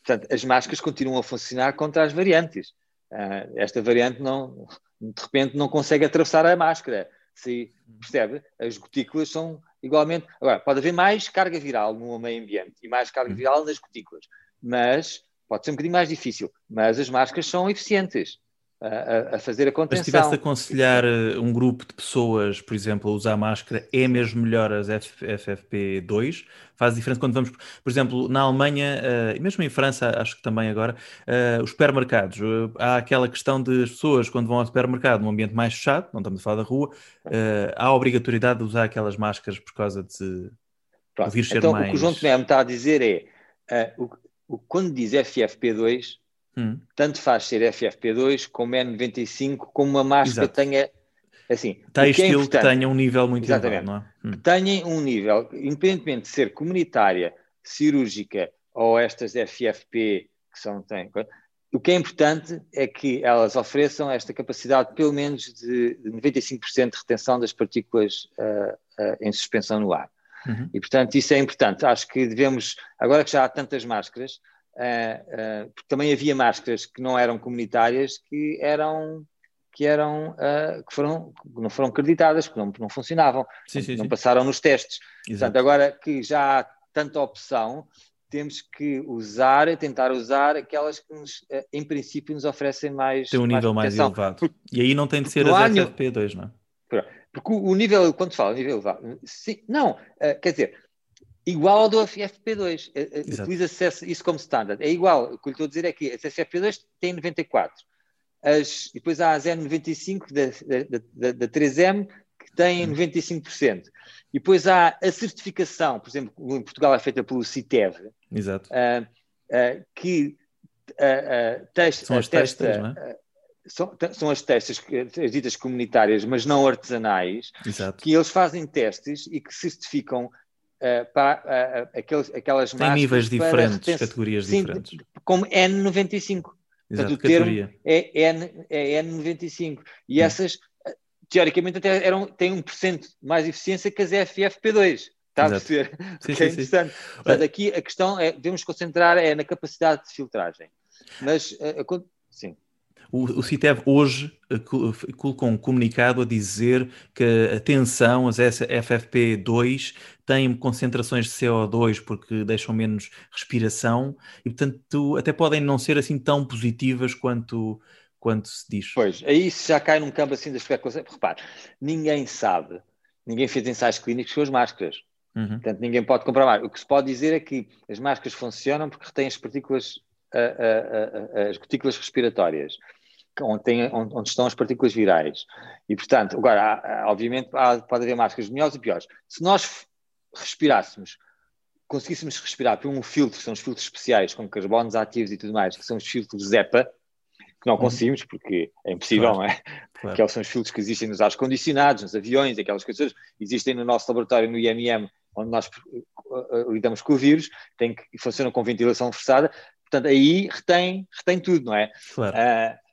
Portanto, as máscaras continuam a funcionar contra as variantes. Uh, esta variante não, de repente não consegue atravessar a máscara. Se percebe? As gotículas são igualmente. Agora, pode haver mais carga viral no meio ambiente e mais carga viral nas gotículas, mas pode ser um bocadinho mais difícil. Mas as máscaras são eficientes a, a, fazer a contenção. Mas se tivesse a aconselhar eh, um grupo de pessoas, por exemplo, a usar máscara, é mesmo melhor as FFP2? Faz diferença quando vamos, por exemplo, na Alemanha, uh, e mesmo em França, acho que também agora, uh, os supermercados. Uh, há aquela questão de as pessoas, quando vão ao supermercado, num ambiente mais fechado, não estamos a falar da rua, há a obrigatoriedade de usar aquelas máscaras por causa de Pronto. o vírus então, ser mais... Então, o que o João Tomé me está a dizer é, o, o, quando diz FFP2, Hum. Tanto faz ser FFP2 como N95, como uma máscara Exato. tenha. Assim, Tem estilo é que tenha um nível muito Exatamente. elevado, não é? Hum. Que tenha um nível, independentemente de ser comunitária, cirúrgica ou estas FFP que são. Tem, o que é importante é que elas ofereçam esta capacidade, pelo menos, de 95% de retenção das partículas uh, uh, em suspensão no ar. Uhum. E, portanto, isso é importante. Acho que devemos, agora que já há tantas máscaras, uh, uh, porque também havia máscaras que não eram comunitárias que eram que eram uh, que foram que não foram acreditadas, que não, não funcionavam, sim, sim, não sim. passaram nos testes. Exato. Portanto, agora que já há tanta opção, temos que usar, tentar usar aquelas que nos, em princípio nos oferecem mais tem um nível mais, mais elevado. E aí não tem de ser as FFP2, não é? Porque o, nível, quando se fala nível elevado, sim, não, quer dizer, igual ao do FFP2. Eh, eh, utiliza-se isso como standard. É igual. O que eu estou a dizer é que as FFP2 têm 94. As, depois há as N95 da, da, da, 3M que têm 95%. Hum. E depois há a certificação, por exemplo, em Portugal é feita pelo CITEV, Exato. Uh, uh, que uh, testa, são as testa, testas, não é? São, são, as testas, as ditas comunitárias, mas não artesanais, Exato. que eles fazem testes e que certificam uh, para uh, aqueles, aquelas Tem níveis diferentes, categorias sim, diferentes. Como N95. Portanto, o termo é, N, é N95. E hum. essas, teoricamente, até eram, têm 1% mais eficiência que as FFP2. Está Exato. a perceber? Sim, que é interessante. Portanto, aqui a questão é, devemos concentrar é na capacidade de filtragem. Mas, uh, sim. O, o CITEV hoje eh, colocou um comunicado a dizer que, atenção, as FFP2 têm concentrações de CO2 porque deixam menos respiração e, portanto, até podem não ser assim tão positivas quanto, quanto se diz. Pois, aí já cai num campo assim das especulações. Repare, ninguém sabe, ninguém fez ensaios clínicos com as máscaras. Uhum. Portanto, ninguém pode comprar mais. O que se pode dizer é que as máscaras funcionam porque retêm as partículas, as gotículas respiratórias onde, tem, onde, onde, estão as partículas virais. E, portanto, agora, há, obviamente, há, pode haver máscaras melhores e piores. Se nós respirássemos, conseguíssemos respirar por um filtro, que são os filtros especiais, com carbonos ativos e tudo mais, que são os filtros ZEPA, que não uhum. conseguimos, porque é impossível, claro. não é? Claro. Aqueles são os filtros que existem nos ar-condicionados, nos aviões, aquelas coisas, existem no nosso laboratório, no IMM, onde nós uh, uh, lidamos com o vírus, tem que, funcionam com ventilação forçada, portanto, aí retém, retém tudo, não é? Claro. Uh,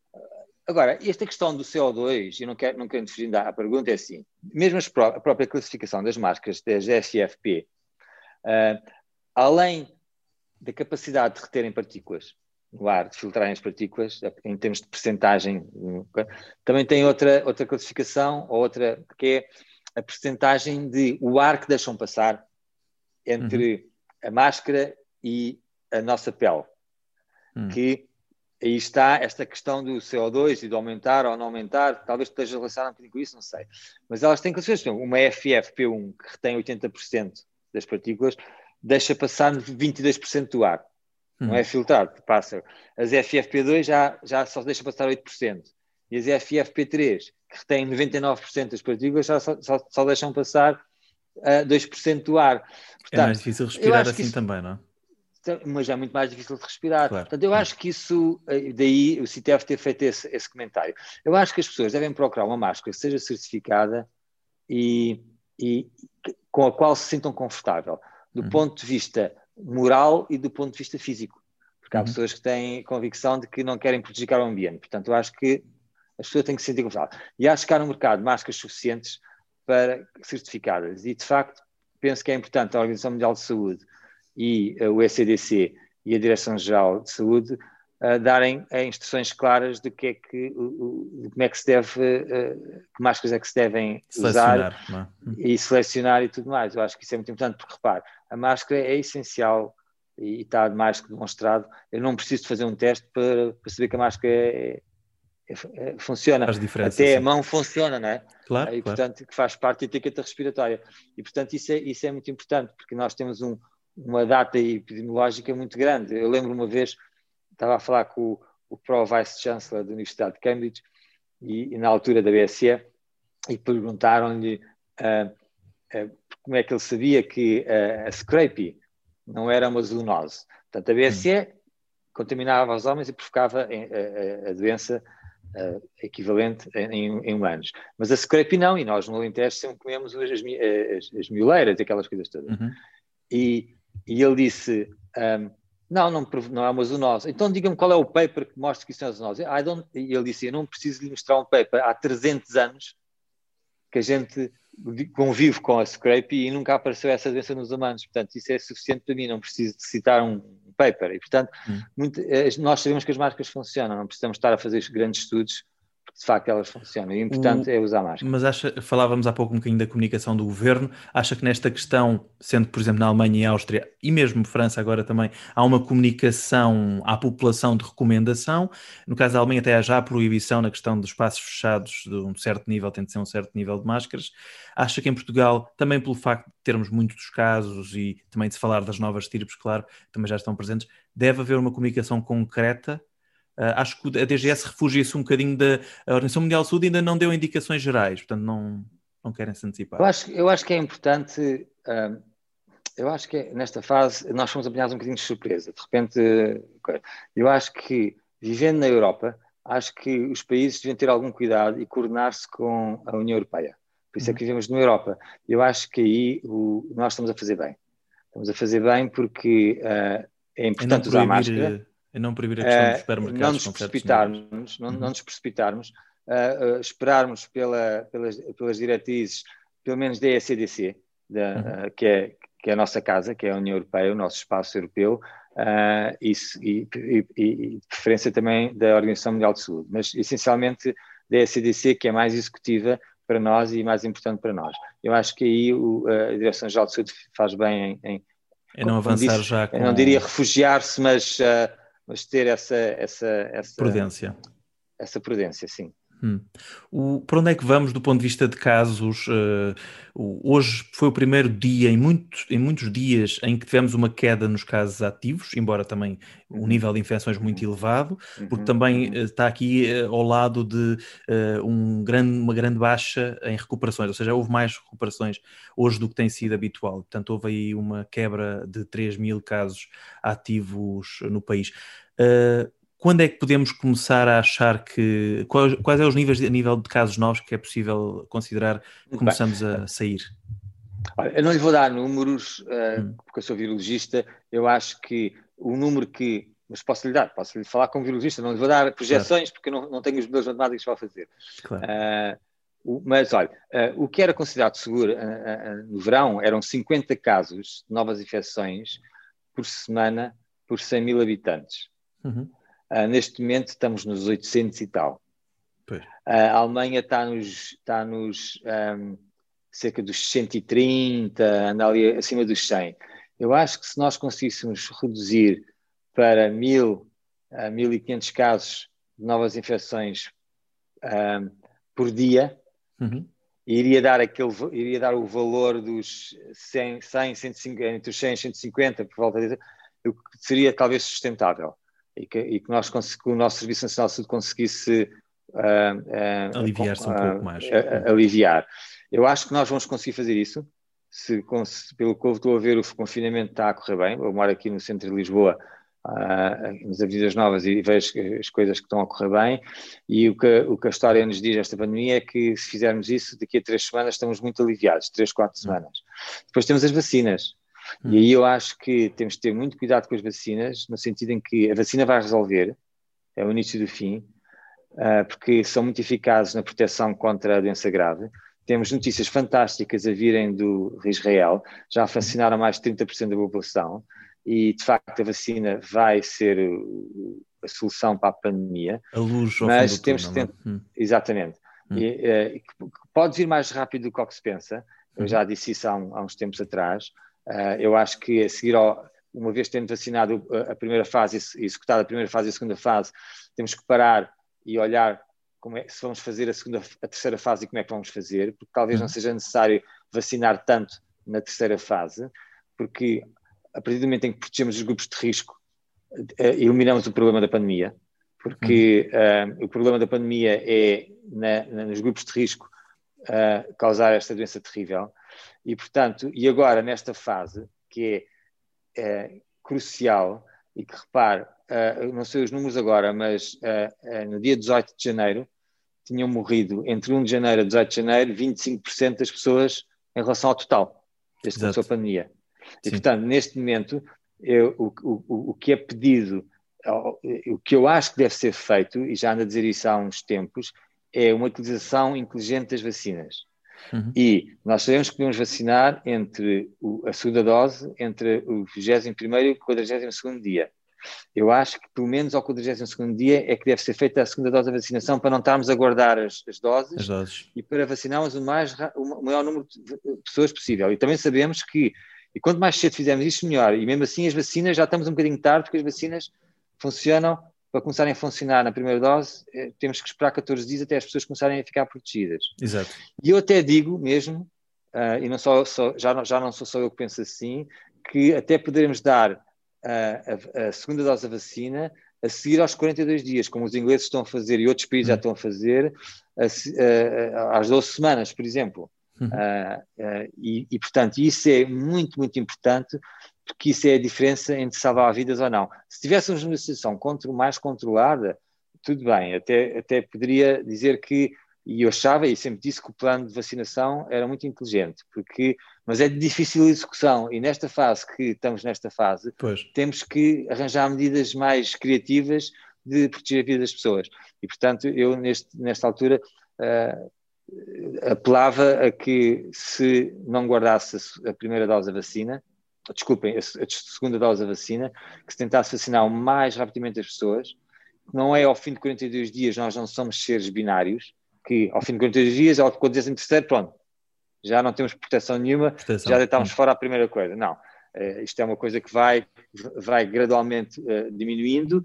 Agora, esta questão do CO2, eu não quero, não quero fugir da pergunta, é assim, mesmo a própria classificação das máscaras das SFP, uh, ah, além da capacidade de reterem partículas no ar, de filtrarem as partículas, em termos de percentagem, também tem outra, outra classificação, ou outra, que é a percentagem de o ar que deixam passar entre uhum. a máscara e a nossa pele, uhum. que aí está esta questão do CO2 e de aumentar ou não aumentar, talvez esteja relacionado um bocadinho com isso, não sei. Mas elas têm classificações. Uma FFP1 que retém 80% das partículas deixa passar 22% do ar. Não é hum. filtrado, passa. As FFP2 já, já só deixa passar 8%. E as FFP3, que retêm 99% das partículas, já só, só, só deixam passar uh, eh, 2% do ar. Portanto, é mais difícil respirar assim isso, também, não é? Mas é muito mais difícil de respirar. Claro. Portanto, eu acho que isso, eh, daí o CITEF ter feito esse, esse, comentário. Eu acho que as pessoas devem procurar uma máscara que seja certificada e, e com a qual se sintam confortável, do uhum. ponto de vista moral e do ponto de vista físico. Porque há uhum. pessoas que têm convicção de que não querem prejudicar o ambiente. Portanto, eu acho que as pessoas têm que se sentir confortáveis. E acho que há no mercado máscaras suficientes para certificadas. E, de facto, penso que é importante a Organização Mundial de Saúde e uh, o ECDC e a Direção-Geral de Saúde uh, darem uh, instruções claras de que é que, de como é que se deve, que máscaras é que se devem usar é? e selecionar e tudo mais. Eu acho que isso é muito importante porque, repare, a máscara é essencial e está mais que demonstrado. Eu não preciso fazer um teste para, para saber que a máscara é, é, é, funciona. Até sim. a mão funciona, não é? Claro. E, claro. portanto, que faz parte da etiqueta respiratória. E, portanto, isso é, isso é muito importante, porque nós temos um, uma data epidemiológica muito grande. Eu lembro uma vez, estava a falar com o, o Pro Vice-Chancellor da Universidade de Cambridge, e, e, na altura da BSE, e perguntaram-lhe uh, uh, como é que ele sabia que uh, a Scrapie não era uma zoonose. Portanto, a BSE hum. contaminava os homens e provocava a, a, a doença uh, equivalente em, em, humanos. Mas a scrape não, e nós no Alentejo sempre comemos as, as, as mioleiras e aquelas coisas todas. Uhum. E, e ele disse, um, não, não, não é uma zoonose. Então diga-me qual é o paper que mostra que isso é uma zoonose. I don't, e ele disse, eu não preciso lhe mostrar um paper. Há 300 anos que a gente convive com a scrape e nunca apareceu essa doença nos humanos. Portanto, isso é suficiente para mim, não preciso de citar um paper. E, portanto, hum. muito, eh, nós sabemos que as máscaras funcionam, não precisamos estar a fazer grandes estudos de facto elas funcionam. E o importante o, é usar máscara. Mas acha, falávamos há pouco um bocadinho da comunicação do governo. Acha que nesta questão, sendo por exemplo na Alemanha e Áustria e mesmo França agora também, há uma comunicação à população de recomendação? No caso da Alemanha, até há já a proibição na questão dos espaços fechados de um certo nível, tem de ser um certo nível de máscaras. Acha que em Portugal, também pelo facto de termos muitos dos casos e também de se falar das novas tirpes, claro, também já estão presentes, deve haver uma comunicação concreta acho que a DGS refugia-se um bocadinho da Organização Mundial de Saúde ainda não deu indicações gerais, portanto não, não querem se antecipar. Eu acho, eu acho que é importante, uh, eu acho que nesta fase nós fomos apanhados um bocadinho de surpresa. De repente, eu acho que vivendo na Europa, acho que os países deviam ter algum cuidado e coordenar-se com a União Europeia. Por isso é que uhum. vivemos na Europa. Eu acho que aí o, nós estamos a fazer bem. Estamos a fazer bem porque uh, é importante usar máscara e não proibir a questão dos supermercados. Não nos precipitarmos, não, uhum. não nos precipitarmos, uh, uh, esperarmos pela, pelas, pelas diretrizes, pelo menos da ECDC, da, uhum. uh, que, é, que é a nossa casa, que é a União Europeia, o nosso espaço europeu, isso, e, e, e, de preferência também da Organização Mundial de Saúde, mas essencialmente da ECDC, que é mais executiva para nós e mais importante para nós. Eu acho que aí o, a Direção-Geral de Saúde faz bem em, em é não avançar disse, já com... não diria refugiar-se, mas uh, mas ter essa, essa, essa prudência. Essa prudência, sim. Hum. O, para onde é que vamos do ponto de vista de casos? Uh, hoje foi o primeiro dia em muitos, em muitos dias em que tivemos uma queda nos casos ativos, embora também um uhum. nível de infecções muito elevado, porque uhum. também uh, está aqui uh, ao lado de um grande, uma grande baixa em recuperações, ou seja, houve mais recuperações hoje do que tem sido habitual. Portanto, houve aí uma quebra de 3 mil casos ativos no país. Uh, quando é que podemos começar a achar que. Quais, quais são os níveis a nível de casos novos que é possível considerar que começamos Bem, a sair? Olha, eu não lhe vou dar números, uh, hum. porque eu sou virologista. Eu acho que o número que. Mas posso lhe dar, posso lhe falar como virologista, não lhe vou dar projeções, claro. porque eu não, não tenho os modelos matemáticos para fazer. Claro. Uh, mas olha, uh, o que era considerado seguro no verão eram 50 casos de novas infecções por semana por 100 mil habitantes. Uhum. Uh, neste momento estamos nos 800 e tal. Uh, a Alemanha está nos, está nos um, cerca dos 130, anda ali acima dos 100. Eu acho que se nós conseguíssemos reduzir para 1000 a 1500 casos de novas infecções um, por dia, uhum. iria dar aquele iria dar o valor dos 100, 100 150, entre os 100 e 150 por volta disso, seria talvez sustentável e que, e que nós que o nosso Serviço Nacional de Saúde conseguisse uh, uh, aliviar-se um pouco mais. Uh, aliviar. Eu acho que nós vamos conseguir fazer isso. Se, pelo que eu estou a ver, o confinamento está a correr bem. Eu moro aqui no centro de Lisboa. uh, nas avidas novas e vejo as coisas que estão a correr bem. E o que, o que a história nos diz esta pandemia é que se fizermos isso, daqui a três semanas estamos muito aliviados, três, quatro semanas. Depois temos as vacinas. E aí eu acho que temos de ter muito cuidado com as vacinas, no sentido em que a vacina vai resolver, é o início do fim, uh, porque são muito eficazes na proteção contra a doença grave. Temos notícias fantásticas a virem do Israel, já vacinaram mais de 30% da população e de facto a vacina vai ser a solução para a pandemia. A luz ao mas temos que é? hum. exatamente. Hum. E, uh, pode vir mais rápido do que o que se pensa. Eu hum. já disse isso há, um, há uns tempos atrás. Uh, eu acho que a seguir ao, uma vez tendo vacinado a primeira fase e executado a primeira fase e a segunda fase, temos que parar e olhar como é, se vamos fazer a segunda, a terceira fase e como é que vamos fazer, porque talvez não uhum. seja necessário vacinar tanto na terceira fase, porque a partir do momento em que protegemos os grupos de risco, uh, eliminamos o problema da pandemia, porque uh, o problema da pandemia é na, na, nos grupos de risco uh, causar esta doença terrível, e portanto, e agora nesta fase, que é crucial, e que repare, não sei os números agora, mas no dia 18 de janeiro, tinham morrido entre 1 de janeiro a 18 de janeiro 25% das pessoas em relação ao total, desde que começou a pandemia. E, Sim. portanto, neste momento, eu, o, o, o que é pedido, o que eu acho que deve ser feito, e já ando a dizer isso há uns tempos, é uma utilização inteligente das vacinas. Uhum. E nós sabemos que podemos vacinar entre a segunda dose, entre o 21 e o 42 dia. Eu acho que pelo menos ao 42 dia é que deve ser feita a segunda dose da vacinação para não estarmos a guardar as, as, doses, as doses, e para vacinarmos o, mais, o maior número de pessoas possível. E também sabemos que, e quanto mais cedo fizermos isso, melhor. E mesmo assim, as vacinas já estamos um bocadinho tarde, porque as vacinas funcionam, para começarem a funcionar na primeira dose, eh, temos que esperar 14 dias até as pessoas começarem a ficar protegidas. Exato. E eu até digo mesmo, uh, e não só, só, já, não, já não sou só eu que penso assim, que até poderemos dar a, a, segunda dose da vacina a seguir aos 42 dias, como os ingleses estão a fazer e outros países já hum. estão a fazer, a, a, às 12 semanas, por exemplo. Uhum. Uh, uh, e, e, portanto, isso é muito, muito importante, porque isso é a diferença entre salvar vidas ou não. Se tivéssemos uma situação mais controlada, tudo bem, até, até poderia dizer que e eu achava, e sempre disse que o plano de vacinação era muito inteligente, porque, mas é de difícil execução, e nesta fase que estamos nesta fase, pois. temos que arranjar medidas mais criativas de proteger a vida das pessoas. E, portanto, eu neste, nesta altura uh, apelava a que se não guardasse a primeira dose da vacina, desculpem, a segunda dose da vacina, que se tentasse vacinar o mais rapidamente as pessoas, não é ao fim de 42 dias, nós não somos seres binários, que ao fim de 42 dias, ao quando em terceiro, pronto, já não temos proteção nenhuma, proteção. já deitamos hum. fora a primeira coisa. Não, uh, isto é uma coisa que vai, vai gradualmente uh, diminuindo.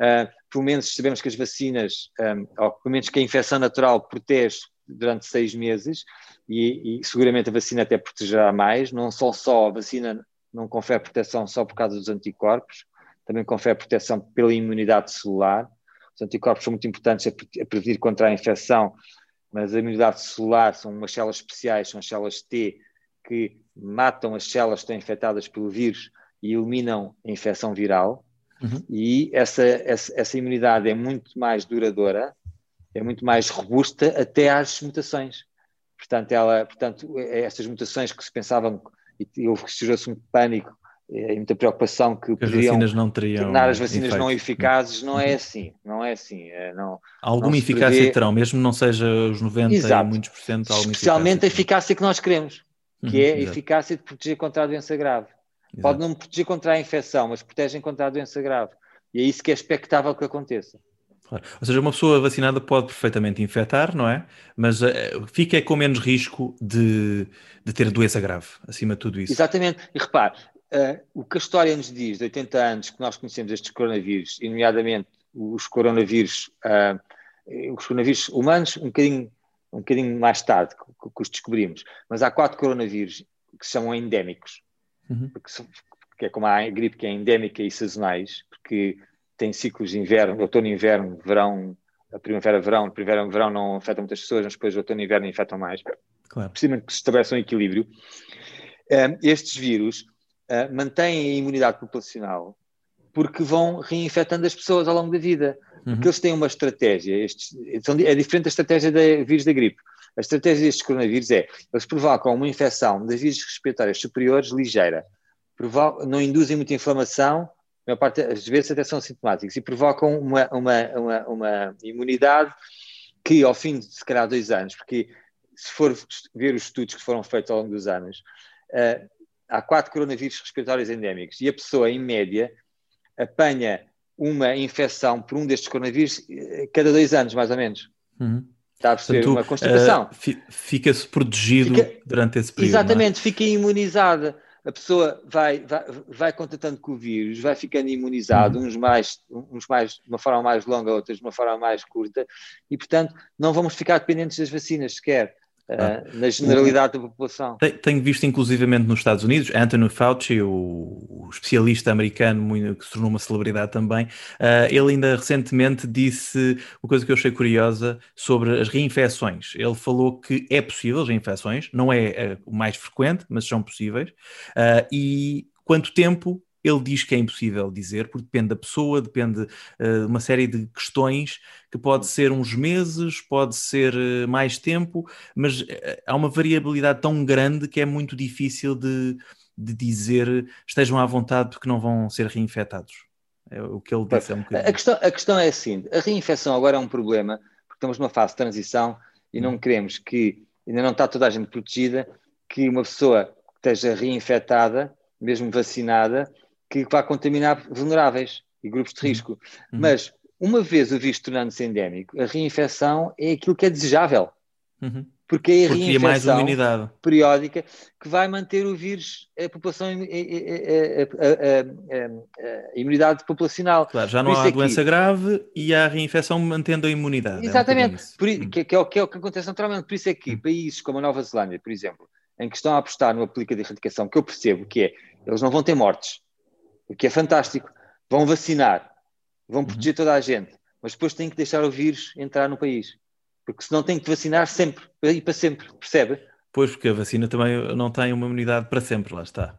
Uh, pelo menos sabemos que as vacinas, um, ou pelo menos que a infecção natural protege durante seis meses e, e, seguramente a vacina até protegerá mais. Não só só a vacina não confere proteção só por causa dos anticorpos, também confere proteção pela imunidade celular. Os anticorpos são muito importantes a, prevenir contra a infecção, mas a imunidade celular são umas células especiais, são as células T, que matam as células que estão infectadas pelo vírus e eliminam a infecção viral. Uhum. E essa, essa, essa, imunidade é muito mais duradoura, é muito mais robusta até às mutações. Portanto, ela, portanto essas mutações que se pensavam, e houve que um pânico e muita preocupação que, que poderiam não teriam tornar as vacinas efeito. não eficazes, não é assim, não é assim. É, não, alguma não eficácia prevê... terão, mesmo não seja os 90 Exato. e muitos por cento, Especialmente eficácia. a eficácia que nós queremos, que uhum, é a eficácia de proteger contra a doença grave. Exato. Pode não proteger contra a infecção, mas protegem contra a doença grave. E é isso que é expectável que aconteça. Claro. Ou seja, uma pessoa vacinada pode perfeitamente infectar, não é? Mas uh, fica com menos risco de, de ter doença grave, acima de tudo isso. Exatamente. E repare, Uh, o que a história nos diz de 80 anos que nós conhecemos estes coronavírus, e nomeadamente os coronavírus, uh, os coronavírus humanos, um bocadinho, um bocadinho mais tarde que, que, os descobrimos, mas há quatro coronavírus que se chamam endémicos, uhum. porque, que é como a gripe que é endémica e sazonais, porque tem ciclos de inverno, outono, inverno, verão, a primavera, verão, primavera, verão não afeta muitas pessoas, mas depois outono e inverno infectam mais, claro. precisamente que se estabeleça um equilíbrio. Uh, estes vírus uh, mantêm a imunidade populacional porque vão reinfectando as pessoas ao longo da vida. Porque uhum. eles têm uma estratégia, estes, é diferente da estratégia da vírus da gripe. A estratégia destes coronavírus é, eles provocam uma infecção das vias respiratórias superiores ligeira, não induzem muita inflamação, a maior parte das vezes até são sintomáticos, e provocam uma, uma, uma, uma imunidade que ao fim de se calhar dois anos, porque se for ver os estudos que foram feitos ao longo dos anos, uh, há quatro coronavírus respiratórios endémicos e a pessoa, em média, apanha uma infecção por um destes coronavírus eh, cada dois anos, mais ou menos. Uhum. Está a perceber? Portanto, uma constipação. Uh, Fica-se protegido fica, durante esse período. É? Exatamente, é? fica imunizada. A pessoa vai, vai, vai contatando com o vírus, vai ficando imunizado, uhum. uns, mais, uns mais de uma forma mais longa, outros de uma forma mais curta, e portanto não vamos ficar dependentes das vacinas sequer. Ah. na generalidade da população. Tenho visto inclusivamente nos Estados Unidos, Anthony Fauci, o, especialista americano que se tornou uma celebridade também, uh, ele ainda recentemente disse uma coisa que eu achei curiosa sobre as reinfecções. Ele falou que é possível as reinfecções, não é o mais frequente, mas são possíveis, e quanto tempo ele diz que é impossível dizer, porque depende da pessoa, depende eh, de uh, uma série de questões que pode ser uns meses, pode ser uh, mais tempo, mas uh, há uma variabilidade tão grande que é muito difícil de, de dizer estejam à vontade porque não vão ser reinfectados. É o que ele disse. É um a, questão, a questão é assim: a reinfecção agora é um problema, porque estamos numa fase de transição e não hum. queremos que, ainda não está toda a gente protegida, que uma pessoa esteja reinfectada, mesmo vacinada, que vai contaminar vulneráveis e grupos de uhum. risco. Uhum. Mas, uma vez o vírus tornando-se endémico, a reinfecção é aquilo que é desejável. Uhum. Porque é a Porque reinfecção mais periódica que vai manter o vírus, a população, a, a, a, a imunidade populacional. Claro, já não há é doença grave e há a reinfecção mantendo a imunidade. Exatamente, é um uhum. que, que, é o, que, é o que acontece naturalmente. Por isso é que uhum. países como a Nova Zelândia, por exemplo, em que estão a apostar numa política de erradicação, que eu percebo que é, eles não vão ter mortes, o que é fantástico. Vão vacinar, vão proteger toda a gente, mas depois têm que deixar o vírus entrar no país. Porque senão têm que vacinar sempre e para sempre, percebe? Pois, porque a vacina também não tem uma imunidade para sempre, lá está.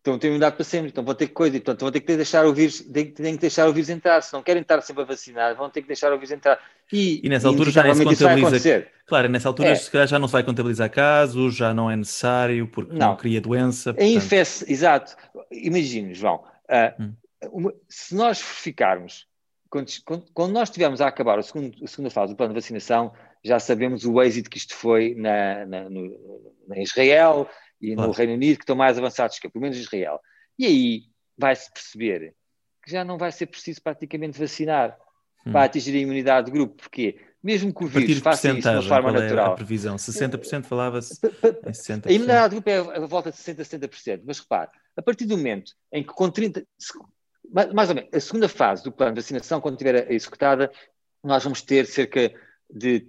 Então tem imunidade para sempre, então vão ter que coisa, então vão ter que deixar o vírus, têm, têm que deixar o vírus entrar, se não querem estar sempre a vacinar, vão ter que deixar o vírus entrar. E, e nessa altura já nem se contabiliza. Claro, nessa altura é. se calhar já não se vai contabilizar casos, já não é necessário, porque não, não cria doença. Portanto... Infest... Exato. Imagine, João, Uh, uma, se nós ficarmos, quando, quando, nós estivermos a acabar a, segundo, a, segunda fase do plano de vacinação, já sabemos o êxito que isto foi na, na, no, na Israel e claro. no Reino Unido, que estão mais avançados que pelo menos Israel. E aí vai-se perceber que já não vai ser preciso praticamente vacinar hum. para atingir a imunidade de grupo, porque mesmo que o vírus faça isso de uma forma natural. É a previsão? 60% falava-se em 60%. A imunidade de grupo é a volta de 60% a 70%, mas repare, a partir do momento em que com 30, mais ou menos, a segunda fase do plano de vacinação, quando estiver executada, nós vamos ter cerca de,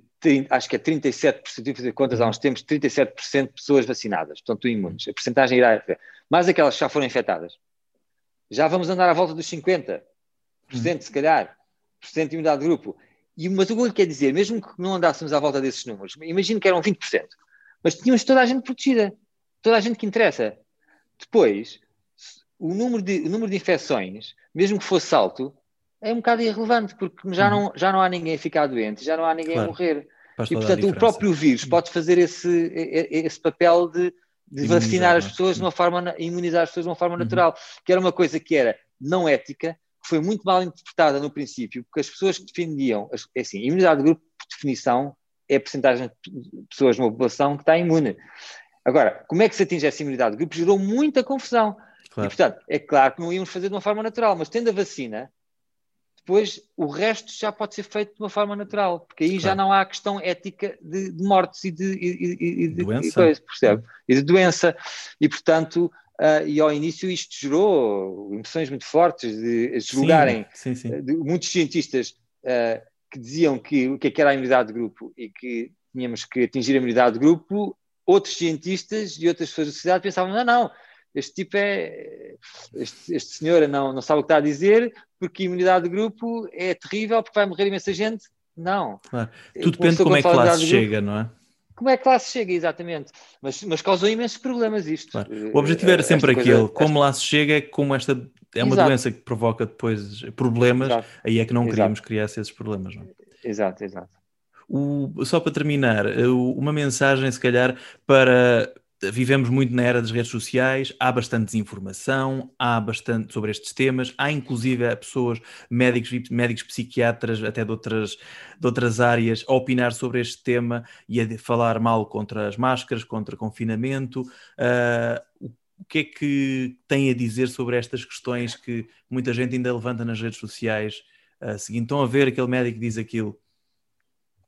acho que é 37%, de fazer contas há uns tempos, 37% de pessoas vacinadas, portanto imunes. A porcentagem irá mais aquelas que já foram infectadas. Já vamos andar à volta dos 50%, hum. se calhar, por cento de imunidade de grupo. E, mas o que eu quero dizer, mesmo que não andássemos à volta desses números, imagino que eram 20%, mas tínhamos toda a gente protegida, toda a gente que interessa. Depois, o número de, o número de infecções, mesmo que fosse alto, é um bocado irrelevante, porque já, uhum. não, já não há ninguém a ficar doente, já não há ninguém claro. a morrer. Faz e, portanto, o próprio vírus pode fazer esse, esse papel de, de vacinar as é? pessoas de uma forma, imunizar as pessoas de uma forma uhum. natural, que era uma coisa que era não ética, que foi muito mal interpretada no princípio, porque as pessoas que defendiam, é assim, a imunidade de grupo, por definição, é a porcentagem de pessoas numa população que está imune. Agora, como é que se atinge essa imunidade de grupo? Gerou muita confusão. Claro. E, portanto, é claro que não íamos fazer de uma forma natural, mas tendo a vacina, depois o resto já pode ser feito de uma forma natural, porque aí claro. já não há questão ética de, de mortes e de, e, e, de doença. Coisa, percebe? E de doença. E, portanto, Uh, e ao início isto gerou emoções muito fortes de julgarem sim, sim, sim. De, muitos cientistas uh, que diziam que o que, é que era a imunidade de grupo e que tínhamos que atingir a imunidade de grupo, outros cientistas e outras pessoas da sociedade pensavam, não, não, este tipo é, este, este senhor não, não sabe o que está a dizer, porque a imunidade de grupo é terrível, porque vai morrer imensa gente. Não. Claro. Tudo depende de como é que a classe chega, não é? como é que lá se chega, exatamente. Mas, mas causou imensos problemas isto. Claro. O objetivo era eh, sempre aquele, como lá se chega, é como esta é uma Exato. doença que provoca depois problemas, exato. aí é que não queríamos exato. criar esses problemas. Não? É? Exato, exato. O, só para terminar, uma mensagem, se calhar, para vivemos muito na era das redes sociais, há bastante desinformação, há bastante sobre estes temas, há inclusive pessoas, médicos, médicos psiquiatras, até de outras, de outras áreas, a opinar sobre este tema e a falar mal contra as máscaras, contra confinamento. Uh, o que é que tem a dizer sobre estas questões que muita gente ainda levanta nas redes sociais, uh, seguindo, estão a ver aquele médico diz aquilo?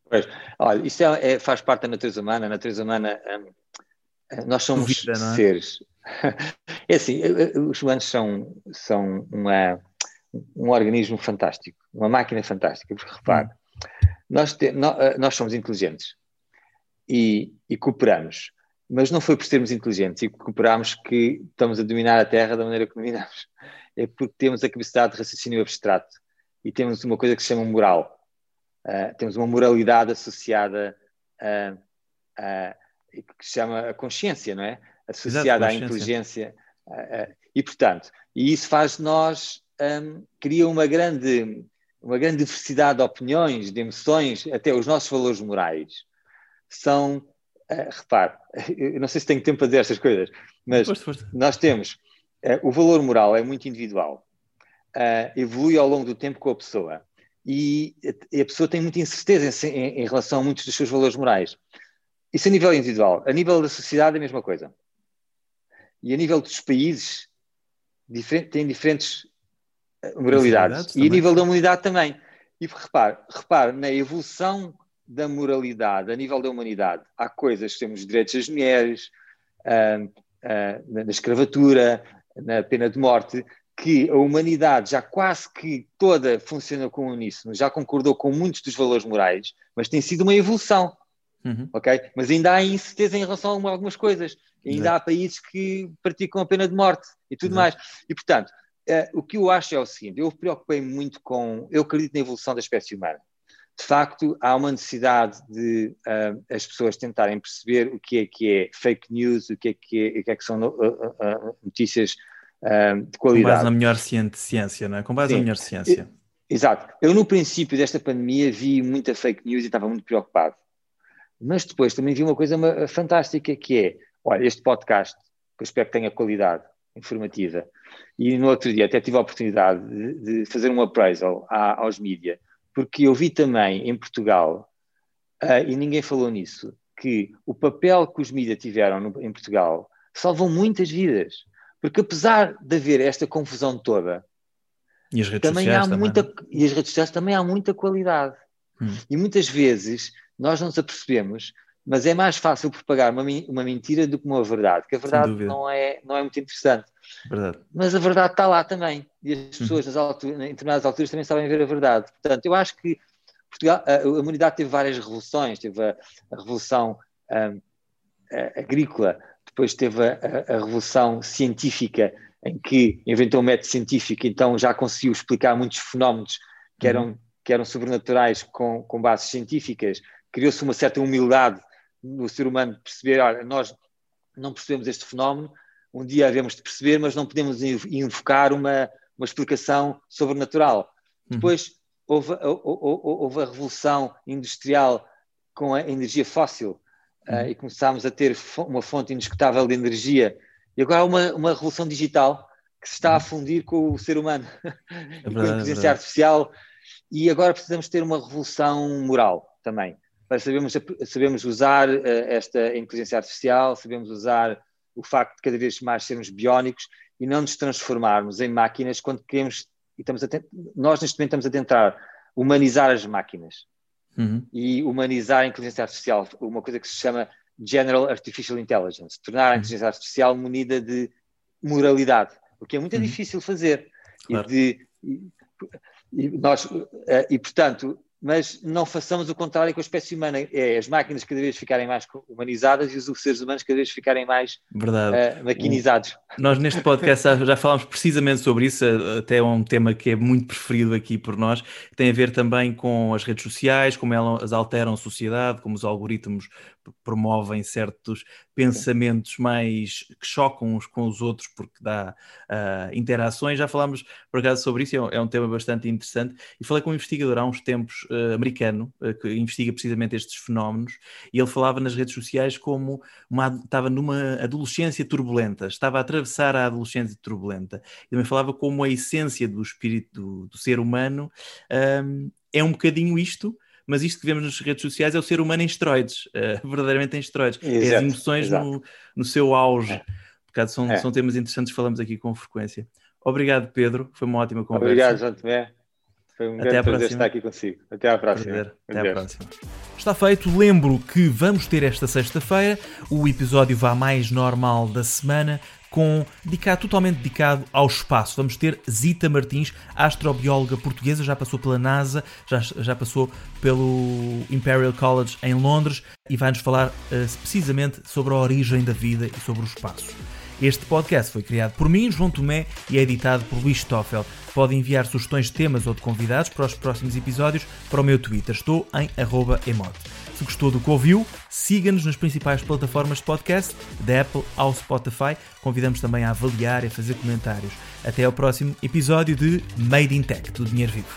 Pois, olha, isso é, é, faz parte da natureza humana, a natureza humana... Um nós somos Duvida, é? seres. É assim, eh, eh, os humanos são, são uma, um organismo fantástico, uma máquina fantástica, porque repare, hum. nós, te, nós, eh, nós, somos inteligentes e, e, cooperamos, mas não foi por sermos inteligentes e cooperamos que estamos a dominar a Terra da maneira que dominamos. É porque temos a capacidade de raciocínio abstrato e temos uma coisa que se chama moral. Uh, temos uma moralidade associada a, a que se chama a consciência, não é? Associada Exato, à inteligência. e, portanto, e isso faz de nós, um, cria uma grande, uma grande diversidade de opiniões, de emoções, até os nossos valores morais são, uh, repare, eu não sei se tenho tempo para dizer estas coisas, mas nós temos, uh, o valor moral é muito individual, uh, evolui ao longo do tempo com a pessoa, e a pessoa tem muita incerteza em, em relação a muitos dos seus valores morais. Isso a nível individual. A nível da sociedade é a mesma coisa. E a nível dos países diferente, tem diferentes eh, moralidades. E a nível da humanidade também. E repare, repare na evolução da moralidade a nível da humanidade. Há coisas, temos direitos das mulheres, uh, uh, na escravatura, na pena de morte, que a humanidade já quase que toda funciona com uníssono, já concordou com muitos dos valores morais, mas tem sido uma evolução. Uhum. Ok? Mas ainda há incerteza em relação a algumas coisas. Ainda Exato. há países que praticam a pena de morte e tudo Exato. mais. E, portanto, uh, o que eu acho é o seguinte: eu preocupei muito com. Eu acredito na evolução da espécie humana. De facto, há uma necessidade de uh, as pessoas tentarem perceber o que é que é fake news, o que é que, é, o que, é que são uh, notícias de qualidade. Com base na melhor ciência, não é? Com base Sim. na melhor ciência. Exato. Eu, no princípio desta pandemia, vi muita fake news e estava muito preocupado. Mas depois também vi uma coisa fantástica que é, olha, este podcast, que eu espero que tenha qualidade informativa, e no outro dia até tive a oportunidade de, de fazer um appraisal à, aos mídias, porque eu vi também em Portugal, uh, e ninguém falou nisso, que o papel que os mídias tiveram no, em Portugal salvou muitas vidas. Porque apesar de haver esta confusão toda, e as redes também sociais há muita, também. E as redes sociais também há muita qualidade. Hum. E muitas vezes nós não nos apercebemos, mas é mais fácil propagar uma, uma mentira do que uma verdade, que a verdade não é, não é muito interessante. Verdade. Mas a verdade está lá também, e as uhum. pessoas nas alturas, em determinadas alturas também sabem ver a verdade. Portanto, eu acho que Portugal, a, a humanidade teve várias revoluções, teve a, a revolução um, a, agrícola, depois teve a, revolução científica, em que inventou um método científico, então já conseguiu explicar muitos fenómenos que eram, uhum. que eram sobrenaturais com, com bases científicas, criou-se uma certa humildade no ser humano de perceber, olha, nós não percebemos este fenómeno, um dia havemos de perceber, mas não podemos invocar uma, uma explicação sobrenatural. Uhum. Depois houve, houve, a revolução industrial com a energia fóssil uhum. uh, e começámos a ter uma fonte indiscutável de energia. E agora há uma, uma revolução digital que se está a uhum. fundir com o ser humano, é com a inteligência é artificial, e agora precisamos ter uma revolução moral também sabemos, sabemos usar uh, esta inteligência artificial, sabemos usar o facto de cada vez mais sermos biónicos e não nos transformarmos em máquinas quando queremos, e estamos a nós neste momento estamos a tentar humanizar as máquinas uhum. e humanizar a inteligência artificial, uma coisa que se chama General Artificial Intelligence, tornar a uhum. inteligência artificial munida de moralidade, o que é muito uhum. difícil fazer. Claro. E, de, e, e, nós, uh, e portanto, mas não façamos o contrário com a espécie humana. É as máquinas cada vez ficarem mais humanizadas e os seres humanos cada vez ficarem mais uh, maquinizados. Nós neste podcast já falámos precisamente sobre isso, até é um tema que é muito preferido aqui por nós. Tem a ver também com as redes sociais, como elas alteram a sociedade, como os algoritmos promovem certos pensamentos mais que chocam uns com os outros porque dá uh, interações. Já falámos por acaso sobre isso, é um, é um, tema bastante interessante. E falei com um investigador há uns tempos uh, americano uh, que investiga precisamente estes fenómenos e ele falava nas redes sociais como uma, estava numa adolescência turbulenta, estava a atravessar a adolescência turbulenta. E também falava como a essência do espírito do, do ser humano um, é um bocadinho isto mas isto que vemos nas redes sociais é o ser humano em esteroides, uh, verdadeiramente em esteroides. Exato, é as emoções no, no seu auge. É. Porque são, é. são temas interessantes que falamos aqui com frequência. Obrigado, Pedro. Foi uma ótima conversa. Obrigado, João Tomé. Foi um Até grande prazer estar aqui consigo. Até à próxima. Até à próxima. Está feito. Lembro que vamos ter esta sexta-feira o episódio vá mais normal da semana com dedicado, totalmente dedicado ao espaço. Vamos ter Zita Martins, astrobióloga portuguesa, já passou pela NASA, já, já passou pelo Imperial College em Londres e vai-nos falar uh, precisamente sobre a origem da vida e sobre o espaço. Este podcast foi criado por mim, João Tomé, e é editado por Luís Stoffel. Pode enviar sugestões de temas ou de convidados para os próximos episódios para o meu Twitter. Estou em emote. Se gostou do que ouviu, siga-nos nas principais plataformas de podcast, da Apple ao Spotify. Convidamos também a avaliar e a fazer comentários. Até ao próximo episódio de Made in Tech, do Dinheiro Vivo.